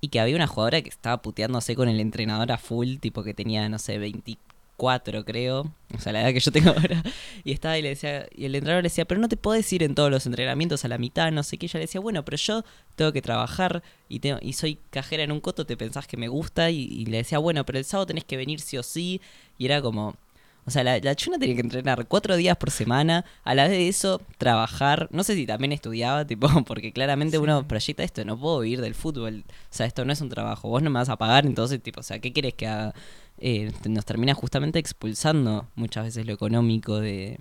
y que había una jugadora que estaba puteándose con el entrenador a full, tipo que tenía, no sé, 24 creo, o sea, la edad que yo tengo ahora, y estaba y le decía, y el entrenador le decía, pero no te podés ir en todos los entrenamientos a la mitad, no sé qué, y ella le decía, bueno, pero yo tengo que trabajar y, tengo, y soy cajera en un coto, te pensás que me gusta, y, y le decía, bueno, pero el sábado tenés que venir sí o sí, y era como... O sea, la, la chuna tenía que entrenar cuatro días por semana, a la vez de eso, trabajar. No sé si también estudiaba, tipo, porque claramente Sí. uno proyecta esto, no puedo vivir del fútbol. O sea, esto no es un trabajo, vos no me vas a pagar, entonces, tipo, o sea, ¿qué querés que haga? Eh, nos termina justamente expulsando muchas veces lo económico de,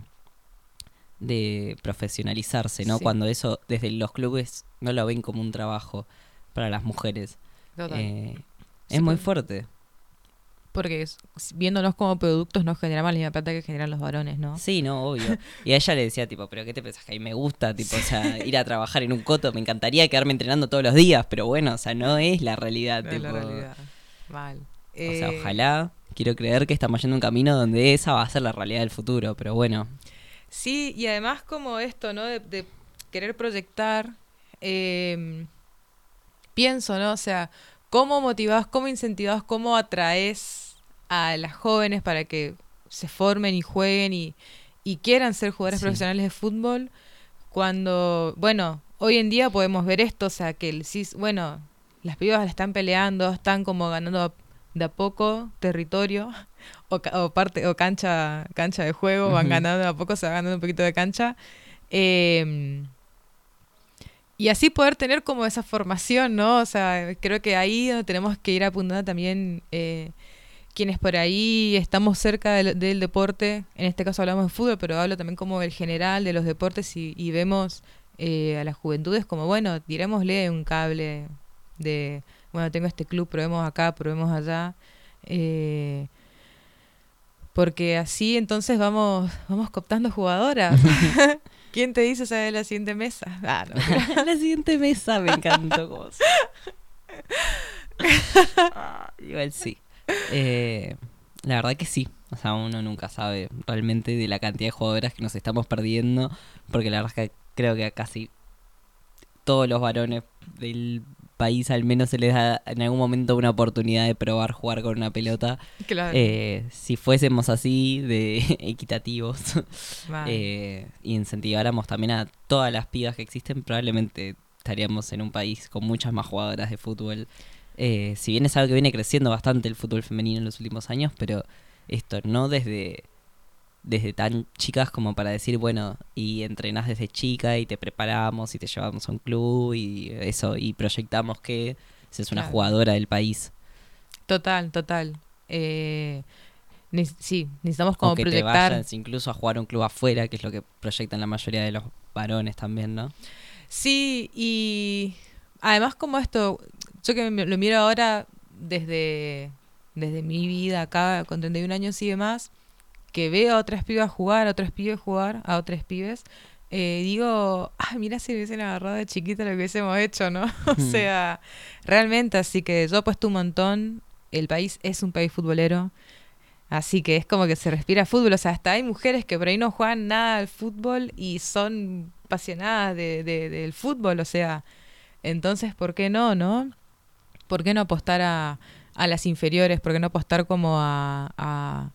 de profesionalizarse, ¿no? Sí. Cuando eso desde los clubes no lo ven como un trabajo para las mujeres. total. Eh, Sí, es muy fuerte. Porque viéndonos como productos no generamos la misma plata que generan los varones, ¿no? Sí, no, obvio. Y a ella le decía, tipo, pero ¿qué te pensás que a mí me gusta? Tipo, o sea, ir a trabajar en un coto, me encantaría quedarme entrenando todos los días, pero bueno, o sea, no es la realidad. No es la tipo. realidad. Mal. O sea, Eh, ojalá, quiero creer que estamos yendo un camino donde esa va a ser la realidad del futuro, pero bueno. Sí, y además como esto, ¿no? De, de querer proyectar, eh, pienso, ¿no? O sea, ¿cómo motivás, cómo incentivás, cómo atraes a las jóvenes para que se formen y jueguen y, y quieran ser jugadores Sí. profesionales de fútbol? Cuando, bueno, hoy en día podemos ver esto, o sea, que el CIS, bueno, las pibas la están peleando, están como ganando de a poco territorio o, parte o cancha cancha de juego, van ganando de a poco, se va ganando un poquito de cancha. Eh, y así poder tener como esa formación, ¿no? O sea, creo que ahí tenemos que ir apuntando también eh, quienes por ahí estamos cerca del, del deporte, en este caso hablamos de fútbol, pero hablo también como del general de los deportes y, y vemos eh, a las juventudes como, bueno, tirémosle un cable de, bueno, tengo este club, probemos acá, probemos allá. eh, porque así entonces vamos, vamos cooptando jugadoras. ¿Quién te dice de la siguiente mesa? Ah, no. la siguiente mesa me encantó. Ah, igual sí. Eh, la verdad que sí. O sea, uno nunca sabe realmente de la cantidad de jugadoras que nos estamos perdiendo. Porque la verdad es que creo que casi todos los varones del país al menos se les da en algún momento una oportunidad de probar jugar con una pelota. Claro. Eh, si fuésemos así de equitativos Mal. eh, y incentiváramos también a todas las pibas que existen, probablemente estaríamos en un país con muchas más jugadoras de fútbol. Eh, si bien es algo que viene creciendo bastante el fútbol femenino en los últimos años, pero esto no desde, desde tan chicas como para decir, bueno, y entrenás desde chica y te preparamos y te llevamos a un club y eso, y proyectamos que seas una Claro. jugadora del país. Total, total. Eh, ne- sí, necesitamos como o que te proyectar. vayas incluso a jugar a un club afuera, que es lo que proyectan la mayoría de los varones también, ¿no? Sí, y además como esto, yo que me- lo miro ahora desde, desde mi vida acá con 31 años y demás, que veo a otras pibas jugar, a otros pibes jugar, a otros pibes, eh, digo, ah, mira si hubiesen agarrado de chiquita lo que hubiésemos hecho, ¿no? o Hmm. sea, realmente, así que yo apuesto un montón, el país es un país futbolero, Así que es como que se respira fútbol. O sea, hasta hay mujeres que por ahí no juegan nada al fútbol y son apasionadas de, de- del fútbol. O sea, entonces, ¿por qué no, no? ¿Por qué no apostar a, a las inferiores? ¿Por qué no apostar como a, a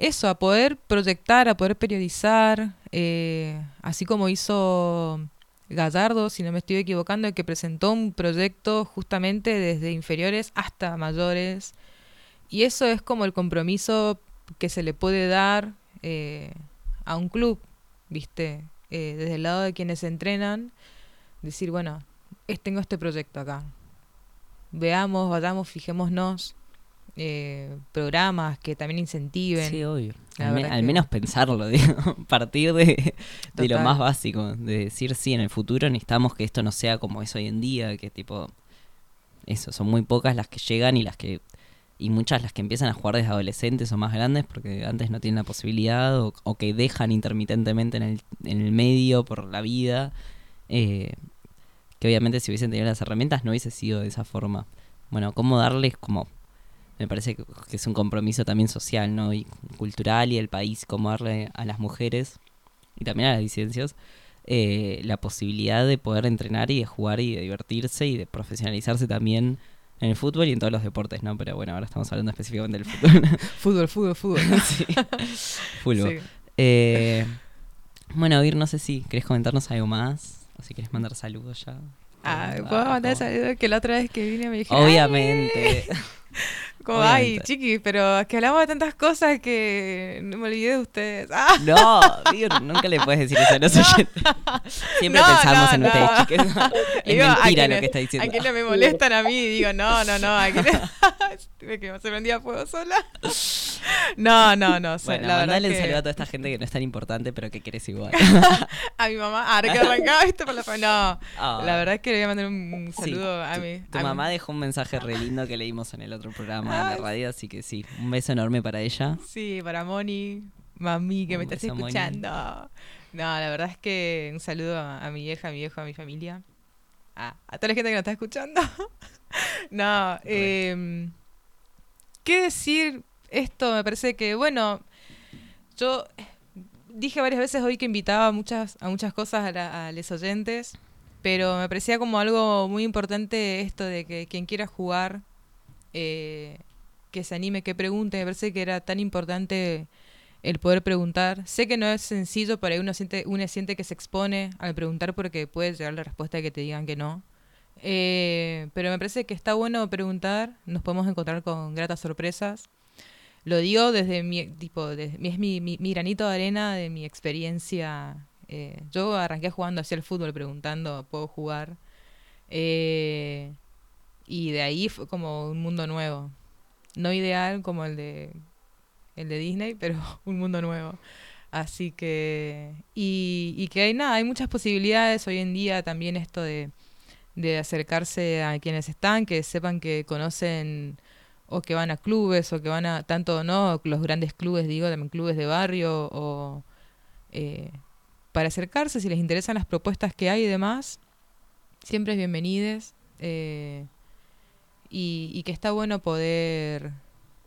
eso, a poder proyectar, a poder periodizar? eh, así como hizo Gallardo, si no me estoy equivocando, que presentó un proyecto justamente desde inferiores hasta mayores. Y eso es como el compromiso que se le puede dar eh, a un club, ¿viste? eh, desde el lado de quienes entrenan, decir, bueno, tengo este proyecto acá. Veamos, vayamos, fijémonos. Eh, programas que también incentiven. Sí, obvio. Al, me- verdad al que- menos pensarlo, digo, partir de, de lo más básico, de decir, sí, en el futuro necesitamos que esto no sea como es hoy en día, que tipo, eso, son muy pocas las que llegan y las que, y muchas las que empiezan a jugar desde adolescentes o más grandes, porque antes no tienen la posibilidad, o, o que dejan intermitentemente en el, en el medio por la vida, eh, que obviamente si hubiesen tenido las herramientas no hubiese sido de esa forma. Bueno, cómo darles como me parece que es un compromiso también social, ¿no? Y cultural y el país, cómo darle a las mujeres y también a las disidencias eh, la posibilidad de poder entrenar y de jugar y de divertirse y de profesionalizarse también en el fútbol y en todos los deportes, ¿no? Pero bueno, ahora estamos hablando específicamente del fútbol. Fútbol, fútbol, fútbol. sí. Fútbol. Sí. Eh, bueno, Ir, no sé si querés comentarnos algo más o si querés mandar saludos ya. Ah, Eh, ¿puedo mandar abajo. saludos? Que la otra vez que vine me dijeron, Obviamente. Como, ay, obviamente. chiqui, pero es que hablamos de tantas cosas que no me olvidé de ustedes. Ah, No, Ir, nunca le puedes decir eso a los oyentes. Siempre No, pensamos no, en no. ustedes, chiques. Es digo, mentira lo que está diciendo. A quienes me molestan a mí, digo, no, no, no, a quienes... me que se prendía fuego sola. No, no, no, Bueno, la verdad mandale un que saludo a toda esta gente que no es tan importante, pero que querés igual. a mi mamá, ahora que arrancaba, viste, por la No, Ah. la verdad es que le voy a mandar un, Sí, saludo a mi... tu a mi- mamá dejó un mensaje re lindo que leímos en el otro programa de la radio, así que sí, un beso enorme para ella. Sí, para Moni, mami, que Un me estás Moni. escuchando. No, la verdad es que un saludo a, a mi vieja, a mi viejo, a mi familia. A, a toda la gente que nos está escuchando. no, eh, ¿qué decir esto? Me parece que, bueno, yo dije varias veces hoy que invitaba a muchas, a muchas cosas a, la- a los oyentes, pero me parecía como algo muy importante esto de que quien quiera jugar, eh, que se anime, que pregunte. Me parece que era tan importante el poder preguntar. Sé que no es sencillo, pero uno siente, uno siente que se expone al preguntar porque puede llegar la respuesta de que te digan que no. Eh, pero me parece que está bueno preguntar, nos podemos encontrar con gratas sorpresas. Lo digo desde mi, tipo, es mi, mi- granito de arena de mi experiencia. Eh, yo arranqué jugando hacia el fútbol, preguntando, ¿puedo jugar? Y de ahí fue como un mundo nuevo. No ideal como el de, el de Disney, pero un mundo nuevo. Así que, y, y que hay nada, hay muchas posibilidades hoy en día también esto de, de acercarse a quienes están, que sepan que conocen o que van a clubes o que van a, tanto no, los grandes clubes, digo, también clubes de barrio o eh, para acercarse si les interesan las propuestas que hay y demás, siempre es bienvenides. eh, y, y que está bueno poder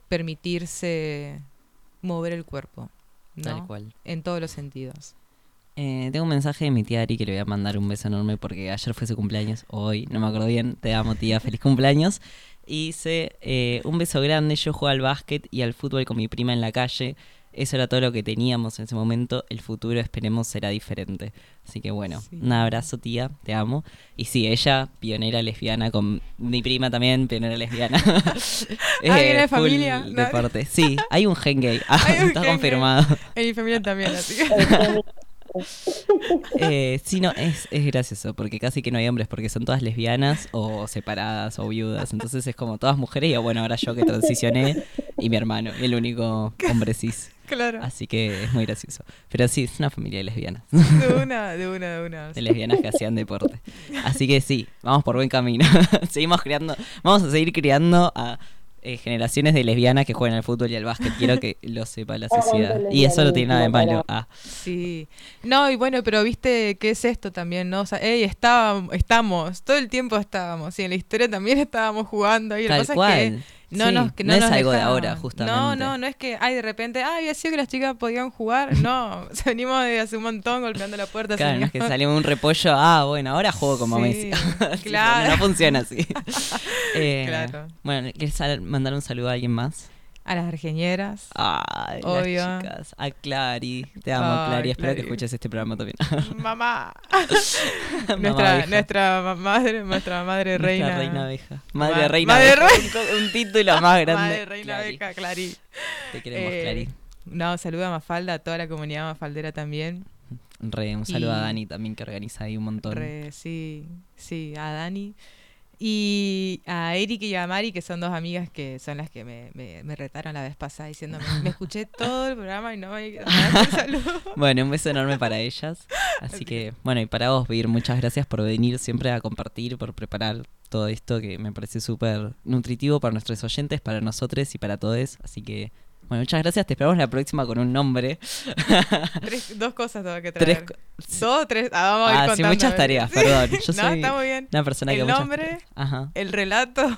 permitirse mover el cuerpo, ¿no? Tal cual. En todos los sentidos. Eh, tengo un mensaje de mi tía Ari que le voy a mandar un beso enorme porque ayer fue su cumpleaños, hoy, no me acuerdo bien, te amo tía, feliz cumpleaños. Y dice, eh, un beso grande, yo juego al básquet y al fútbol con mi prima en la calle. Eso era todo lo que teníamos en ese momento. El futuro esperemos será diferente. Así que bueno, Sí. un abrazo tía, te amo. Y sí, ella, pionera lesbiana, con mi prima también, pionera lesbiana. Ah, viene de full familia. No. Deporte. Sí, hay un gen gay. Ah, un está gen gay. confirmado. En mi familia también, así. Eh, sí, no, es, es gracioso, porque casi que no hay hombres, porque son todas lesbianas o separadas o viudas. Entonces es como todas mujeres y bueno, ahora yo que transicioné y mi hermano, el único hombre cis. Claro. Así que es muy gracioso. Pero sí, es una familia de lesbianas. De una, de una, de una. De lesbianas que hacían deporte. Así que sí, vamos por buen camino. Seguimos creando, vamos a seguir creando a eh, generaciones de lesbianas que juegan al fútbol y al básquet. Quiero que lo sepa la sociedad. Y eso no tiene nada de malo. Ah, Sí. No, y bueno, pero viste qué es esto también, ¿no? O sea, ey, estábamos, estamos, todo el tiempo estábamos, y en la historia también estábamos jugando, y lo que tal pasa cual. es que no, Sí, que no no es algo de ahora, justamente. No, no, no es que, ay, de repente, ay, había sido que las chicas podían jugar. No, o sea, venimos de hace un montón golpeando la puerta. Claro, no es que salimos un repollo, ah, bueno, ahora juego como Sí, Messi. Claro. no, no funciona así. Eh, Claro. Bueno, ¿quieres mandar un saludo a alguien más? A las argenieras. Ay, Obvio. las chicas. A Clary. Te amo, Ay, Clary. Espero que escuches este programa también. Mamá. Mamá nuestra, nuestra ma- madre, nuestra madre Nuestra reina. reina abeja. Madre Ma- reina madre abeja. re- Un, un título más grande. Madre reina Clary. abeja, Clary. Te queremos, Eh, Clary. No, saluda a Mafalda, a toda la comunidad mafaldera también. Re, un saludo a Dani también que organiza ahí un montón. Re, sí, sí, a Dani. Y a Eric y a Mari, que son dos amigas que son las que me, me, me retaron la vez pasada diciéndome, me escuché todo el programa y no me saludo. Bueno, un beso enorme para ellas. Así que, bueno, y para vos, Vir, muchas gracias por venir siempre a compartir, por preparar todo esto que me parece súper nutritivo para nuestros oyentes, para nosotros y para todos. Así que, bueno, muchas gracias. Te esperamos la próxima con un nombre. Tres- dos cosas tengo que Tres traer. co- Dos, tres. Ah, vamos a ir Ah, sí, muchas tareas, perdón. Yo no, soy está muy bien. una persona que El muchas nombre, tareas. Ajá. el relato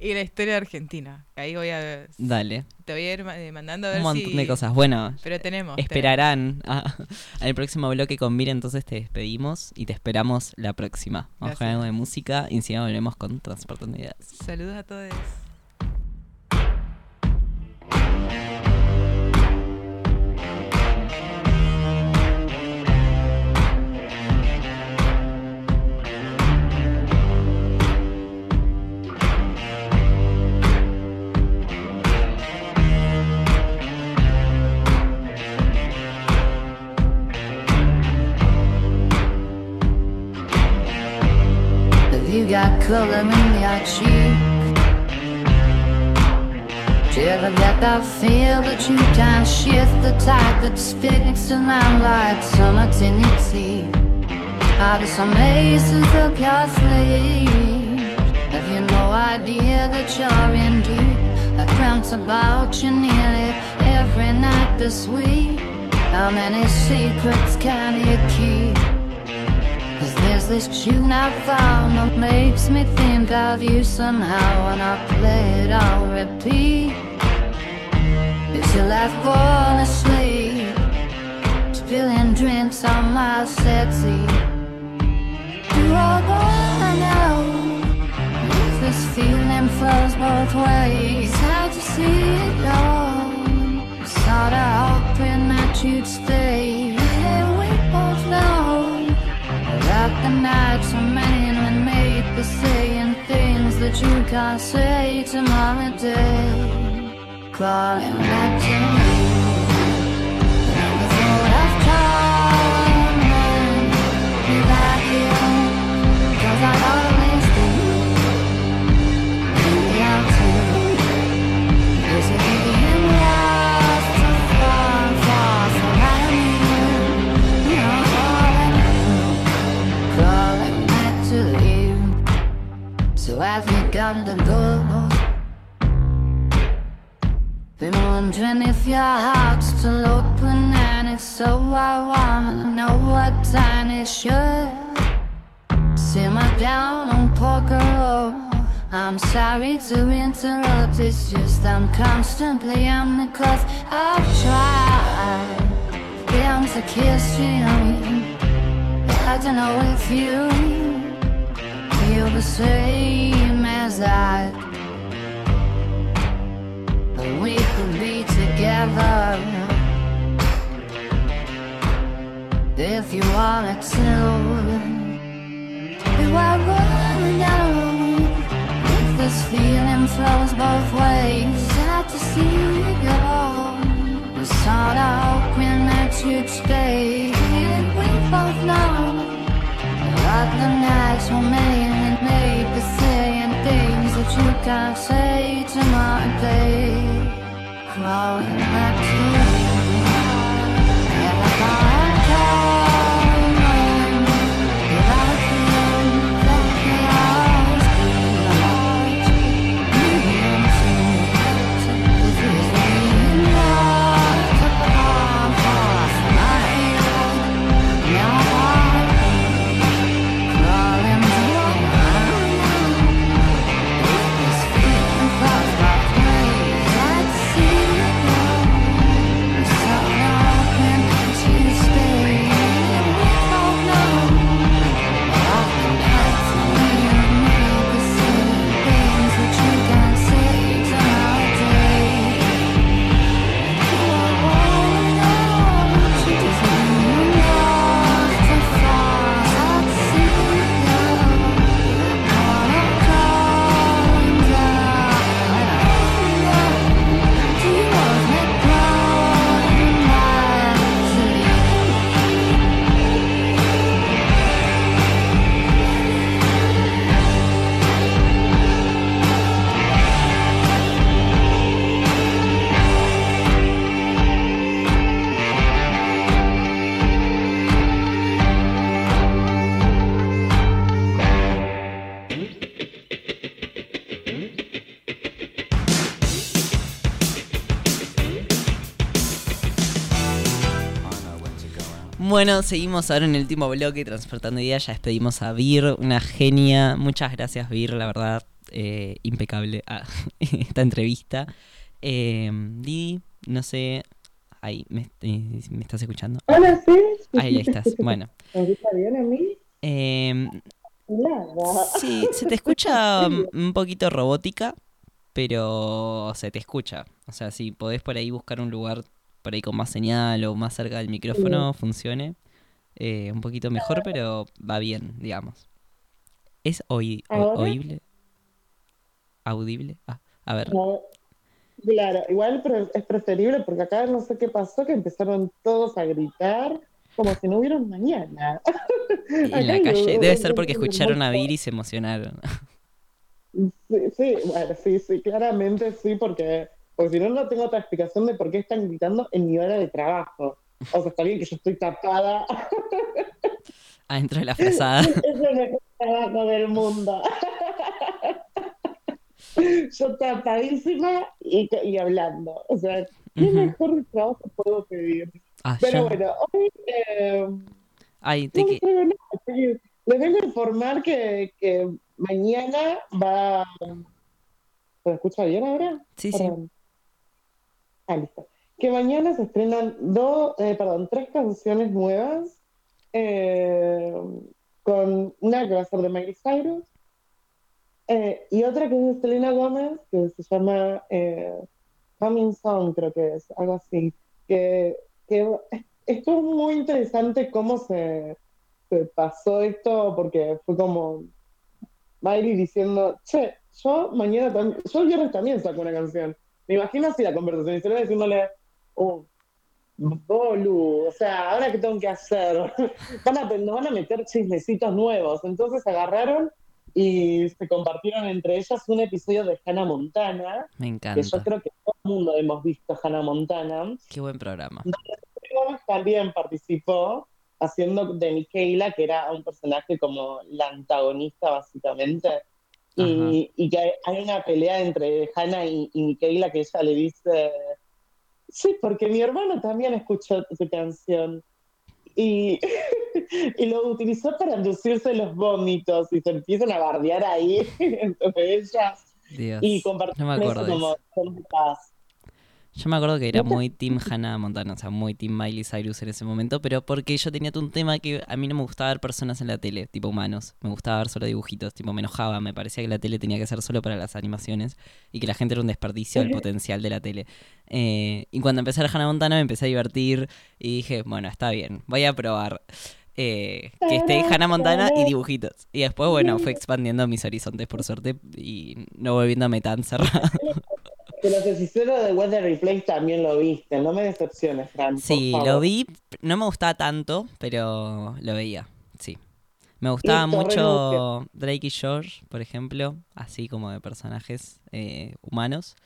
y la historia de Argentina. Ahí voy a. Dale. Te voy a ir eh, mandando a ver Un montón si- de cosas. Bueno, Pero tenemos. esperarán a- al próximo bloque con Vir, entonces te despedimos y te esperamos la próxima. Vamos con Gracias. algo de música y encima volvemos con Transportando Ideas. Saludos a todos. You got color in your cheek? Do you get that feel that you can't shift the tide that speaks around like summer tinny How do some aces up your sleeve? Have you no idea that you're in deep? I dreamt about you nearly every night this week. How many secrets can you keep? This tune I found makes me think of you somehow when I play it on repeat. Till I fall asleep, spilling drinks on my settee. Do I wanna know if this feeling flows both ways? Hard to see it all. Sorta hoping that you'd stay. That the nights are man made for saying things that you can't say tomorrow day. Crawling back to me. So as we got to go, been wondering if your heart's still open, and if so, I wanna know what time it should. Simmer down on poker roll. I'm sorry to interrupt, it's just I'm constantly on the clock. I've tried been to kiss you. I don't know if you feel the same as I. But we could be together if you wanted to. Do I wanna know if this feeling flows both ways? Sad to see you go. We sorta hoping that you'd stay. Ładne nights, the million things that you can't say to my play. Crawling back to you. Everybody. Bueno, seguimos ahora en el último bloque, Transportando Ideas. Ya despedimos a Vir, una genia. Muchas gracias, Vir, la verdad, eh, impecable ah, esta entrevista. Eh, Didi, no sé. Ahí, ¿me, eh, ¿me estás escuchando? Hola, sí. Ahí estás. Bueno. ¿Me escucha bien a mí? Eh, Nada. sí, se te escucha un poquito robótica, pero se te escucha. O sea, si podés por ahí buscar un lugar por ahí con más señal o más cerca del micrófono, funcione. eh, un poquito mejor, pero va bien, digamos. ¿Es oí- oíble? ¿Audible? Ah, a ver. No, Claro, igual pre- es preferible porque acá no sé qué pasó, que empezaron todos a gritar como si no hubiera un mañana. En la calle. Debe ser porque escucharon a Vir y se emocionaron. Sí, sí, bueno, sí, sí, claramente sí, porque, porque si no, no tengo otra explicación de por qué están gritando en mi hora de trabajo. O sea, está bien que yo estoy tapada. Adentro de la frazada. es el mejor trabajo del mundo. yo tapadísima y, y hablando. O sea, ¿qué Ujú. mejor trabajo puedo pedir? Ah, Pero ya. bueno, hoy eh, Ay, te no que- nada. Les vengo a informar que, que mañana va. ¿Se escucha bien ahora? Sí, sí. Ah, listo. Que mañana se estrenan dos, eh, perdón, tres canciones nuevas. eh, con una que va a ser de Miley Cyrus eh, y otra que es de Selena Gomez, que se llama eh, Coming Song, creo que es, algo así. Que, que estuvo muy interesante cómo se, se pasó esto, porque fue como Miley diciendo, che, yo mañana también, yo el viernes también saco una canción. Me imagino así la conversación, y Selena diciéndole, oh, bolu, o sea, ahora qué tengo que hacer, van a, nos van a meter chismecitos nuevos. Entonces agarraron y se compartieron entre ellas un episodio de Hannah Montana, me que encanta. yo creo que todo el mundo hemos visto Hannah Montana. Qué buen programa. También participó haciendo de Michaela, que era un personaje como la antagonista básicamente. Y, y que hay, hay una pelea entre Hannah y, y que ella le dice, sí, porque mi hermano también escuchó tu canción. Y, y lo utilizó para inducirse los vómitos y se empiezan a bardear ahí entre ellas Dios. y No compartir me acuerdo de como de paz. Yo me acuerdo que era muy Team Hannah Montana, o sea, muy Team Miley Cyrus en ese momento, pero porque yo tenía un tema que a mí no me gustaba ver personas en la tele, tipo humanos. Me gustaba ver solo dibujitos, tipo me enojaba, me parecía que la tele tenía que ser solo para las animaciones y que la gente era un desperdicio del potencial de la tele. Eh, y cuando empecé a ver Hannah Montana me empecé a divertir y dije, bueno, está bien, voy a probar. eh, que esté Hannah Montana y dibujitos. Y después, bueno, fue expandiendo mis horizontes por suerte y no volviéndome tan cerrado. Pero los hechiceros de Weather Replay también lo viste, no me decepciones, Fran. Sí, lo vi. No me gustaba tanto, pero lo veía. Sí. Me gustaba mucho Drake y George, por ejemplo, así como de personajes eh, humanos.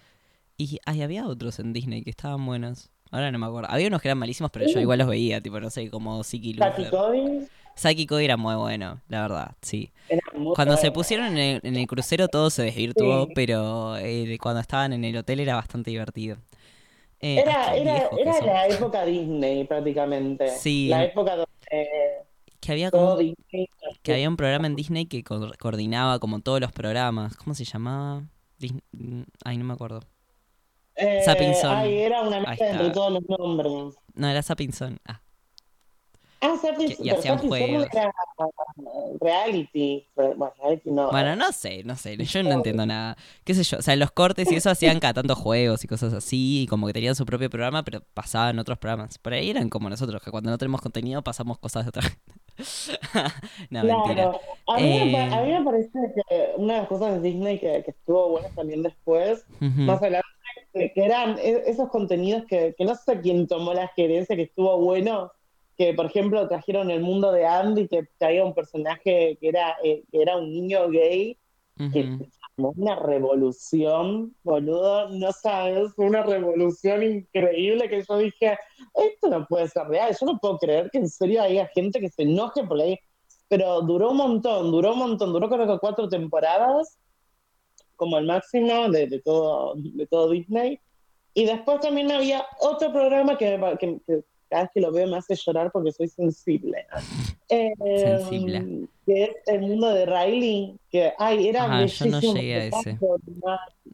Y ay, había otros en Disney que estaban buenos. Ahora no me acuerdo. Había unos que eran malísimos, pero yo igual los veía, tipo, no sé, como Siki. Cody Saki Cody era muy bueno, la verdad, sí. Cuando se pusieron en el, en el crucero todo se desvirtuó, Sí. pero eh, cuando estaban en el hotel era bastante divertido. Eh, Era, era, era la época Disney prácticamente. Sí. La época donde Que había como Disney. que había un programa en Disney que co- coordinaba como todos los programas. ¿Cómo se llamaba? Dis- mm, Ay, no me acuerdo. Eh, Sapinson. Ay, era una Ahí mezcla entre todos los nombres. No, era Sapinson. Ah, Ah, Sapinson, y hacían juegos. era uh, reality. Bueno, reality no. Bueno, no sé, no sé. Yo no entiendo nada. ¿Qué sé yo? O sea, en los cortes y eso hacían cada tanto juegos y cosas así. Y como que tenían su propio programa, pero pasaban otros programas. Por ahí eran como nosotros, que cuando no tenemos contenido pasamos cosas de otra gente. no, mentira. Claro. A mí, me, Eh, pa- a mí me parece que una de las cosas de Disney que, que estuvo buena también después, más adelante, que, eran e- esos contenidos que, que no sé quién tomó la gerencia, que estuvo bueno, que por ejemplo trajeron el mundo de Andy, que traía un personaje que era, eh, que era un niño gay, que Ujú. fue una revolución, boludo, no sabes, una revolución increíble que yo dije, esto no puede ser real, yo no puedo creer que en serio haya gente que se enoje por ahí, pero duró un montón, duró un montón, duró creo que cuatro temporadas, como el máximo de, de todo, de todo Disney, y después también había otro programa que, que- que cada vez que lo veo me hace llorar porque soy sensible. Eh, Sensible. Que es el mundo de Riley, que, ay, era Ajá, yo no llegué a ese.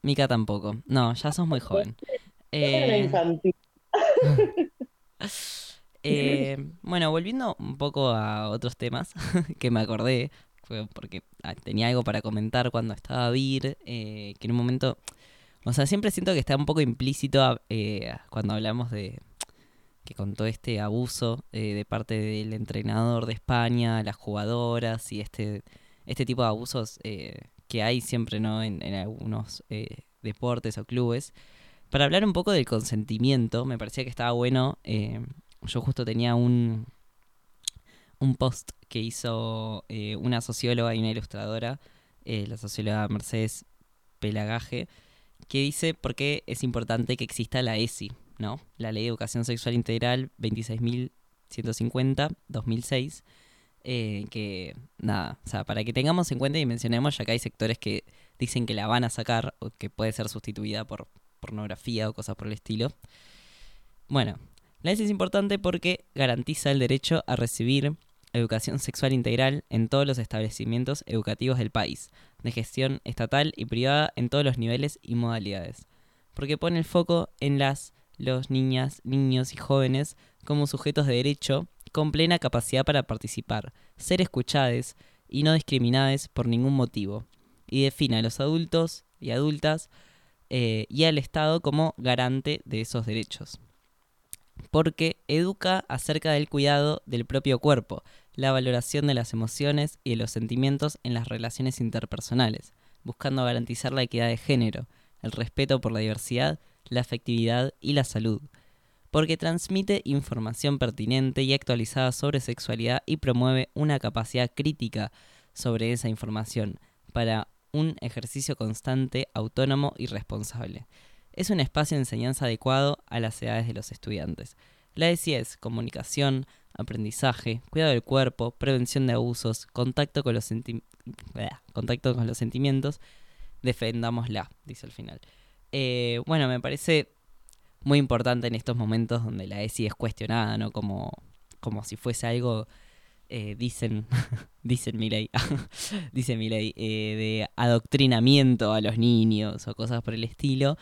Mica tampoco. No, ya sos muy joven. era Eh, infantil. eh, bueno, volviendo un poco a otros temas que me acordé, porque ah, tenía algo para comentar cuando estaba Vir, eh, que en un momento, o sea, siempre siento que está un poco implícito a- eh, cuando hablamos de que con todo este abuso eh, de parte del entrenador de España, las jugadoras y este, este tipo de abusos que hay siempre ¿no? en, en algunos deportes o clubes. Para hablar un poco del consentimiento, me parecía que estaba bueno. yo justo tenía un, un post que hizo eh, una socióloga y una ilustradora, eh, la socióloga Mercedes Pelagaje, que dice por qué es importante que exista la ESI, ¿no? La Ley de Educación Sexual Integral 26.150-2006, eh, que nada, o sea, para que tengamos en cuenta y mencionemos, ya que hay sectores que dicen que la van a sacar o que puede ser sustituida por pornografía o cosas por el estilo. Bueno, la ESI es importante porque garantiza el derecho a recibir educación sexual integral en todos los establecimientos educativos del país, de gestión estatal y privada en todos los niveles y modalidades, porque pone el foco en las, los niñas, niños y jóvenes como sujetos de derecho con plena capacidad para participar, ser escuchados y no discriminados por ningún motivo, y define a los adultos y adultas eh, y al Estado como garante de esos derechos porque educa acerca del cuidado del propio cuerpo, la valoración de las emociones y de los sentimientos en las relaciones interpersonales, buscando garantizar la equidad de género, el respeto por la diversidad, la afectividad y la salud, porque transmite información pertinente y actualizada sobre sexualidad y promueve una capacidad crítica sobre esa información para un ejercicio constante, autónomo y responsable. Es un espacio de enseñanza adecuado a las edades de los estudiantes. La ESI es comunicación, aprendizaje, cuidado del cuerpo, prevención de abusos, contacto con los, senti- contacto con los sentimientos, defendámosla, dice al final. Eh, bueno, me parece muy importante en estos momentos donde la ESI es cuestionada, ¿no? Como, como si fuese algo, eh, dicen, dicen Milei, dice Milei, eh, de adoctrinamiento a los niños o cosas por el estilo.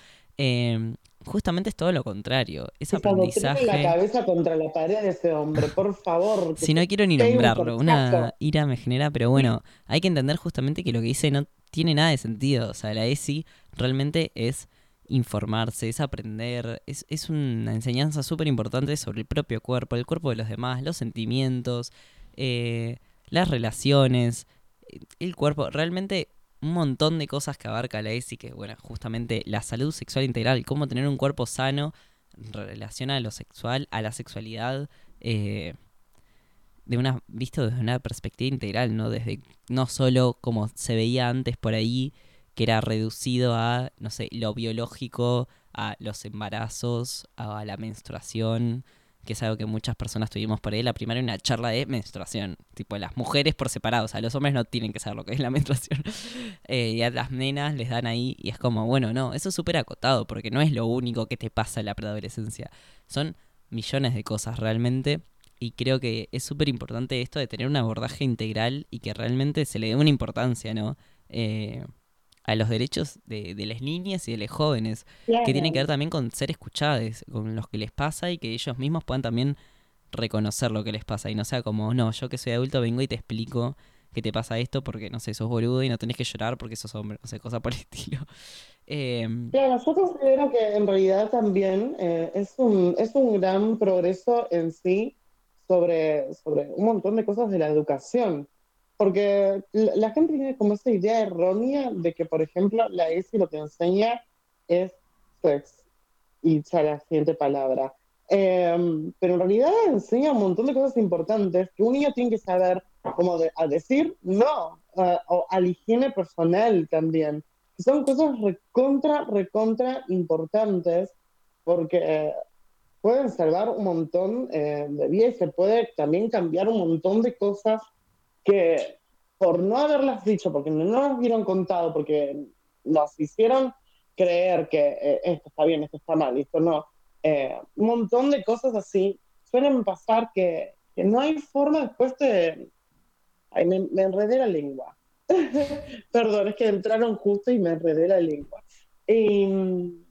Justamente es todo lo contrario. Es adoctrina la aprendizaje. cabeza contra la pared de ese hombre, por favor. Si no quiero ni un nombrarlo, una ira me genera, pero bueno, hay que entender justamente que lo que dice no tiene nada de sentido. O sea, la ESI realmente es informarse, es aprender, es, es una enseñanza súper importante sobre el propio cuerpo, el cuerpo de los demás, los sentimientos, eh, las relaciones, el cuerpo, realmente un montón de cosas que abarca la ESI, que bueno, justamente la salud sexual integral, cómo tener un cuerpo sano relaciona a lo sexual, a la sexualidad, eh, de una, visto desde una perspectiva integral, ¿no? Desde no solo como se veía antes por ahí, que era reducido a, no sé, lo biológico, a los embarazos, a la menstruación, que es algo que muchas personas tuvimos por ahí. La primera una charla de menstruación, tipo las mujeres por separado, o sea, los hombres no tienen que saber lo que es la menstruación. Eh, y a las nenas les dan ahí y es como, bueno, no, eso es súper acotado, porque no es lo único que te pasa en la preadolescencia. Son millones de cosas realmente. Y creo que es súper importante esto de tener un abordaje integral y que realmente se le dé una importancia, ¿no? Eh, a los derechos de, de las niñas y de los jóvenes, que tienen que ver también con ser escuchados, con los que les pasa y que ellos mismos puedan también reconocer lo que les pasa y no sea como, no, yo que soy adulto vengo y te explico que te pasa esto porque, no sé, sos boludo y no tenés que llorar porque sos hombre, no sé, cosa por el estilo. Eh, Claro, yo considero que en realidad también eh, es un, es un gran progreso en sí sobre, sobre un montón de cosas de la educación. Porque la, gente tiene como esa idea errónea de que, por ejemplo, la ESI lo que enseña es sex. Y ya la siguiente palabra. Eh, pero en realidad enseña un montón de cosas importantes que un niño tiene que saber, como de- a decir no, eh, o a la higiene personal también que son cosas recontra, recontra importantes porque eh, pueden salvar un montón eh, de vidas se puede también cambiar un montón de cosas que por no haberlas dicho, porque no nos hubieran contado, porque nos hicieron creer que eh, esto está bien, esto está mal, esto no, eh, un montón de cosas así suelen pasar que, que no hay forma después de... Ay, me, me enredé la lengua. Perdón, es que entraron justo y me enredé la lengua. Y, mm,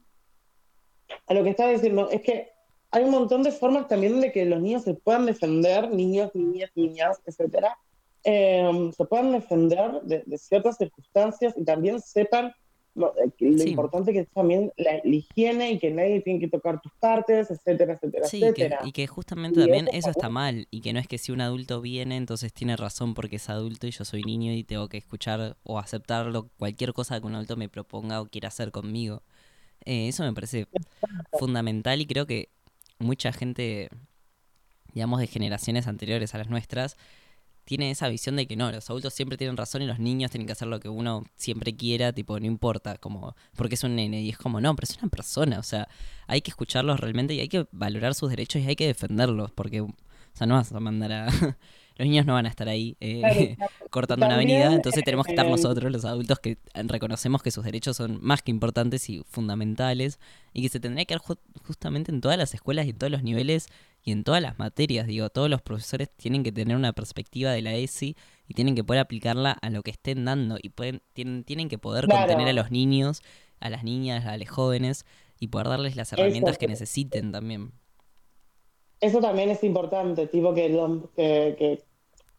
a lo que estaba diciendo, es que hay un montón de formas también de que los niños se puedan defender, niños, niñas, niñas, etcétera, eh, se puedan defender de, de ciertas circunstancias y también sepan lo, eh, que- lo Sí. importante que es también la, la higiene y que nadie tiene que tocar tus partes, etcétera, etcétera, Sí, que- etcétera. y que justamente Y también eso eso está mal y que no es que si un adulto viene entonces tiene razón porque es adulto y yo soy niño y tengo que escuchar o aceptar cualquier cosa que un adulto me proponga o quiera hacer conmigo. Eh, eso me parece fundamental y creo que mucha gente, digamos, de generaciones anteriores a las nuestras, tiene esa visión de que no, los adultos siempre tienen razón y los niños tienen que hacer lo que uno siempre quiera, tipo, no importa, como, porque es un nene. Y es como, no, pero es una persona, o sea, hay que escucharlos realmente y hay que valorar sus derechos y hay que defenderlos, porque, o sea, no vas a mandar a... Los niños no van a estar ahí eh, Claro, cortando una avenida, entonces tenemos que estar eh, nosotros, los adultos, que reconocemos que sus derechos son más que importantes y fundamentales y que se tendría que dar ju- justamente en todas las escuelas y en todos los niveles y en todas las materias. Digo, todos los profesores tienen que tener una perspectiva de la ESI y tienen que poder aplicarla a lo que estén dando y pueden, tienen, tienen que poder Claro. contener a los niños, a las niñas, a los jóvenes y poder darles las herramientas que necesiten también. Eso también es importante, tipo que, lo- que, que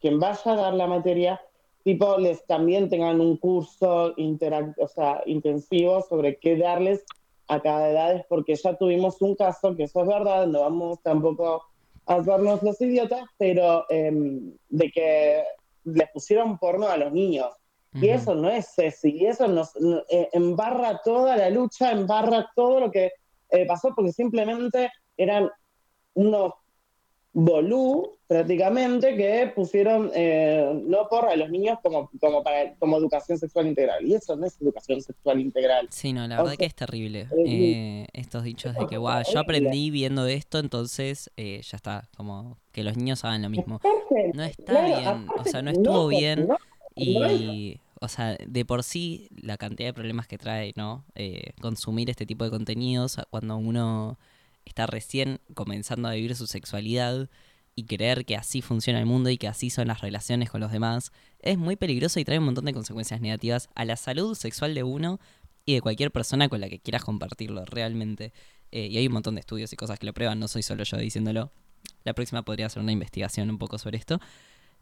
quien vaya a dar la materia, tipo les también tengan un curso o sea, intensivo sobre qué darles a cada edad, porque ya tuvimos un caso, que eso es verdad, no vamos tampoco a hacernos los idiotas, pero em, de que les pusieron porno a los niños. Y Ujú. eso no es Ceci, y eso nos no- eh, embarra toda la lucha, embarra todo lo que eh, pasó, porque simplemente eran unos bolú prácticamente que pusieron eh, no por a los niños como, como, para, como educación sexual integral. Y eso no es educación sexual integral. Sí, no, la O verdad sea, que es terrible. eh, eh, estos dichos de que, guau, yo aprendí viendo esto, entonces eh, ya está, como que los niños hagan lo mismo. Aparte, No está claro, bien, o sea, no estuvo no, bien no, y, o sea, de por sí la cantidad de problemas que trae, ¿no? Eh, consumir este tipo de contenidos cuando uno está recién comenzando a vivir su sexualidad y creer que así funciona el mundo y que así son las relaciones con los demás, es muy peligroso y trae un montón de consecuencias negativas a la salud sexual de uno y de cualquier persona con la que quieras compartirlo realmente. Eh, y hay un montón de estudios y cosas que lo prueban, no soy solo yo diciéndolo. La próxima podría hacer una investigación un poco sobre esto.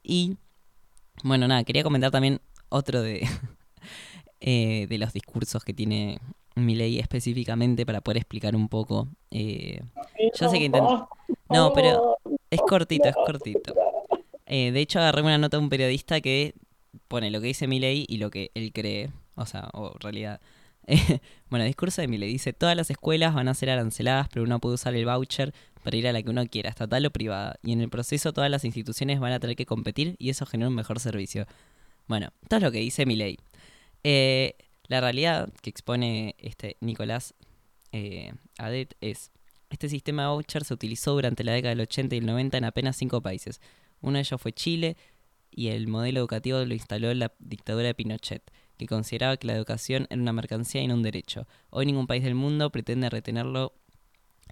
Y bueno, nada, quería comentar también otro de, eh, de los discursos que tiene Milei específicamente para poder explicar un poco. eh, yo sé que intent- No, pero es cortito, es cortito. Eh, de hecho, agarré una nota de un periodista que pone lo que dice Milei y lo que él cree. O sea, o en realidad. Eh, bueno, el discurso de Milei dice: Todas las escuelas van a ser aranceladas, pero uno puede usar el voucher para ir a la que uno quiera, estatal o privada. Y en el proceso, todas las instituciones van a tener que competir y eso genera un mejor servicio. Bueno, esto es lo que dice Milei. Eh, la realidad que expone este Nicolás eh, Adet es: este sistema de voucher se utilizó durante la década del 80 y el 90 en apenas cinco países. Uno de ellos fue Chile y el modelo educativo lo instaló la dictadura de Pinochet, que consideraba que la educación era una mercancía y no un derecho. Hoy ningún país del mundo pretende retenerlo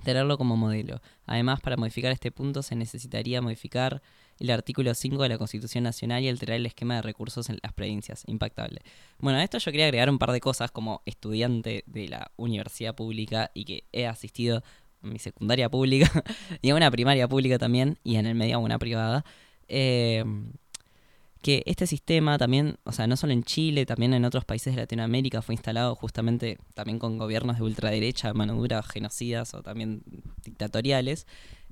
tenerlo como modelo. Además, para modificar este punto se necesitaría modificar el artículo 5 de la Constitución Nacional y alterar el esquema de recursos en las provincias. Impactable. Bueno, a esto yo quería agregar un par de cosas como estudiante de la universidad pública y que he asistido mi secundaria pública y a una primaria pública también y en el medio a una privada. Eh, que este sistema también, o sea, no solo en Chile, también en otros países de Latinoamérica fue instalado justamente también con gobiernos de ultraderecha, mano dura, genocidas o también dictatoriales.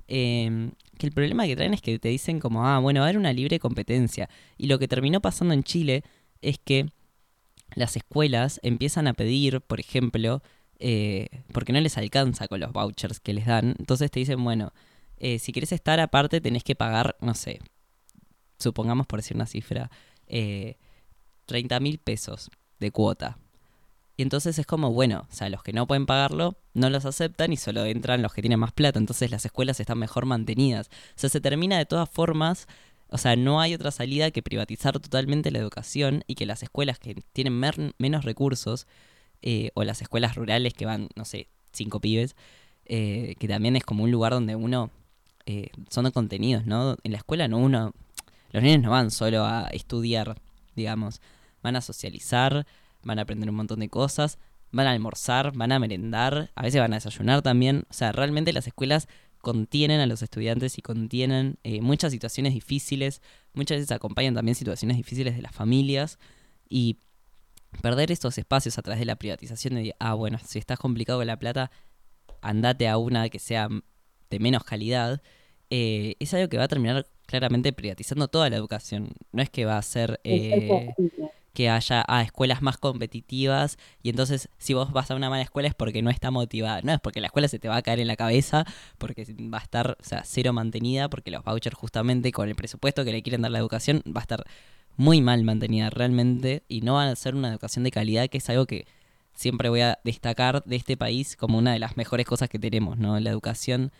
eh, que el problema que traen es que te dicen como, ah, bueno, va a haber una libre competencia. Y lo que terminó pasando en Chile es que las escuelas empiezan a pedir, por ejemplo, eh, porque no les alcanza con los vouchers que les dan, entonces te dicen, bueno, eh, si quieres estar aparte tenés que pagar, no sé, supongamos por decir una cifra, eh, 30 mil pesos de cuota. Y entonces es como, bueno, o sea, los que no pueden pagarlo no los aceptan y solo entran los que tienen más plata. Entonces las escuelas están mejor mantenidas. O sea, se termina de todas formas, o sea, no hay otra salida que privatizar totalmente la educación y que las escuelas que tienen menos recursos, eh, o las escuelas rurales que van, no sé, cinco pibes, eh, que también es como un lugar donde uno eh, son contenidos, ¿no? En la escuela no uno, los niños no van solo a estudiar, digamos, van a socializar, van a aprender un montón de cosas, van a almorzar, van a merendar, a veces van a desayunar también, o sea, realmente las escuelas contienen a los estudiantes y contienen eh, muchas situaciones difíciles, muchas veces acompañan también situaciones difíciles de las familias y perder estos espacios a través de la privatización de, ah, bueno, si estás complicado con la plata, andate a una que sea de menos calidad, eh, es algo que va a terminar claramente privatizando toda la educación. No es que va a ser eh, que haya ah, escuelas más competitivas y entonces si vos vas a una mala escuela es porque no está motivada. No, es porque la escuela se te va a caer en la cabeza, porque va a estar, o sea, cero mantenida, porque los vouchers justamente con el presupuesto que le quieren dar la educación va a estar muy mal mantenida realmente y no van a ser una educación de calidad, que es algo que siempre voy a destacar de este país como una de las mejores cosas que tenemos, ¿no? La educación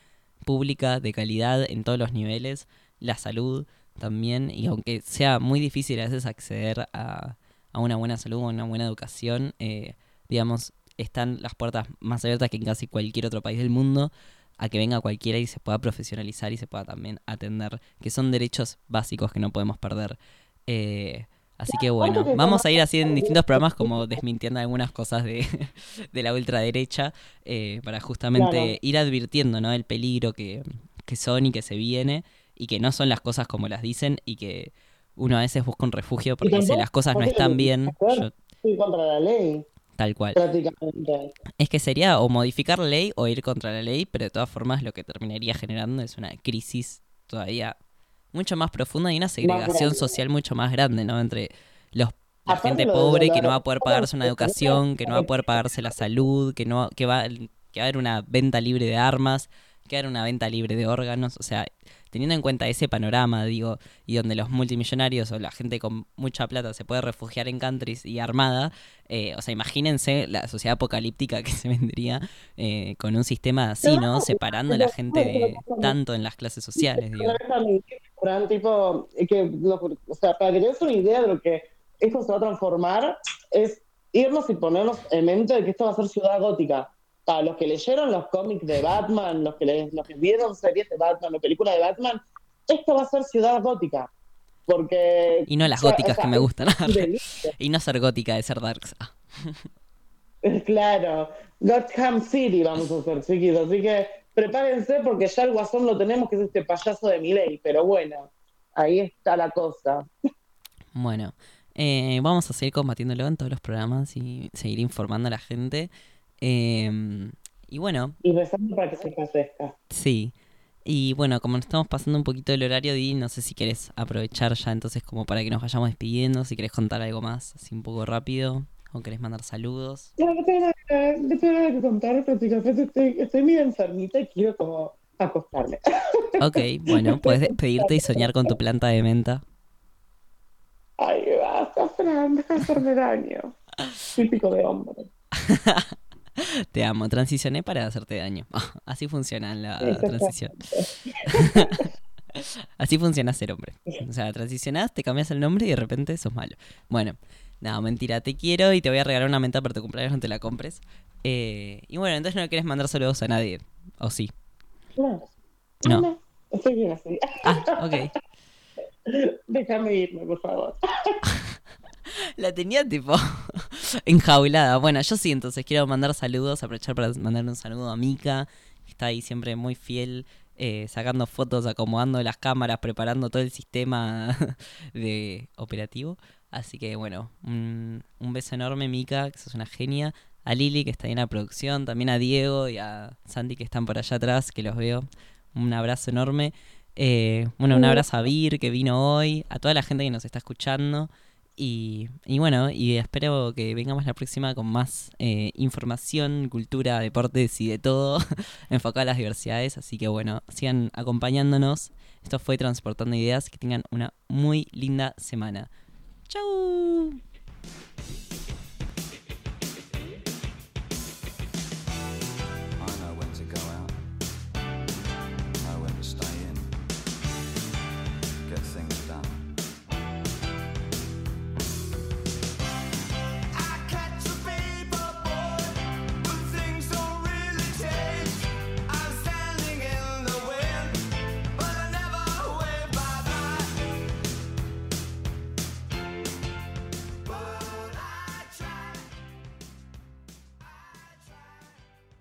pública de calidad en todos los niveles, la salud también, y aunque sea muy difícil a veces acceder a, una buena salud o una buena educación, eh, digamos, están las puertas más abiertas que en casi cualquier otro país del mundo a que venga cualquiera y se pueda profesionalizar y se pueda también atender, que son derechos básicos que no podemos perder. Eh, así que bueno, vamos a ir así en distintos programas como desmintiendo algunas cosas de, de la ultraderecha eh, para justamente Claro. ir advirtiendo ¿no? el peligro que, que son y que se viene y que no son las cosas como las dicen y que uno a veces busca un refugio porque tampoco- las cosas no están bien, yo- contra la ley, tal cual. prácticamente. Es que sería o modificar la ley o ir contra la ley, pero de todas formas lo que terminaría generando es una crisis todavía mucho más profunda y una segregación social mucho más grande, ¿no? Entre los la gente pobre que no va a poder pagarse una educación, que no va a poder pagarse la salud, que no que va que va a haber una venta libre de armas, que va a haber una venta libre de órganos, o sea, teniendo en cuenta ese panorama, digo, y donde los multimillonarios o la gente con mucha plata se puede refugiar en countries y armada, eh, o sea, imagínense la sociedad apocalíptica que se vendría eh, con un sistema así, ¿no? Separando a la gente de tanto en las clases sociales, digo. Fran, tipo, que, lo- o sea, para que te des una idea de lo que esto se va a transformar, es irnos y ponernos en mente de que esto va a ser ciudad gótica. Para los que leyeron los cómics de Batman, los que, le- los que vieron series de Batman o películas de Batman, esto va a ser ciudad gótica. Porque. Y no las o góticas o sea, que me gustan. y no ser gótica de ser darks. Ah. Claro, Gotham City vamos a hacer, chiquitos. Así que prepárense porque ya el guasón lo tenemos, que es este payaso de Miley. Pero bueno, ahí está la cosa. Bueno, eh, vamos a seguir combatiéndolo en todos los programas y seguir informando a la gente. Eh, y bueno, Y rezando para que se fallezca. sí. Y bueno, como nos estamos pasando un poquito del horario, Di, no sé si querés aprovechar ya entonces como para que nos vayamos despidiendo, si querés contar algo más, así un poco rápido, o querés mandar saludos. No, no tengo nada, no tengo nada que contar, prácticamente estoy, estoy medio enfermita y quiero como acostarme. Ok, bueno, puedes despedirte y soñar con tu planta de menta. Ay, basta, Fran, hacerme daño. Típico de hombre. Te amo, transicioné para hacerte daño. Así funciona la transición. Así funciona ser hombre. O sea, transicionás, te cambias el nombre y de repente sos malo. Bueno, no, mentira, te quiero y te voy a regalar una menta para tu cumpleaños, no te la compres. Eh, y bueno, entonces no quieres mandar saludos a nadie. ¿O sí? No, No. no, estoy bien así. Ah, ok. Déjame irme, por favor. La tenía tipo enjaulada. Bueno, yo sí, entonces quiero mandar saludos, aprovechar para mandarle un saludo a Mika, que está ahí siempre muy fiel, eh, sacando fotos, acomodando las cámaras, preparando todo el sistema de operativo. Así que bueno, un, un beso enorme, Mika, que sos una genia. A Lili, que está ahí en la producción, también a Diego y a Sandy, que están por allá atrás, que los veo. Un abrazo enorme. Eh, bueno, un abrazo a Vir, que vino hoy, a toda la gente que nos está escuchando. Y, y bueno, y espero que vengamos la próxima con más eh, información, cultura, deportes y de todo enfocado a las diversidades. Así que bueno, sigan acompañándonos. Esto fue Transportando Ideas. Que tengan una muy linda semana. ¡Chau!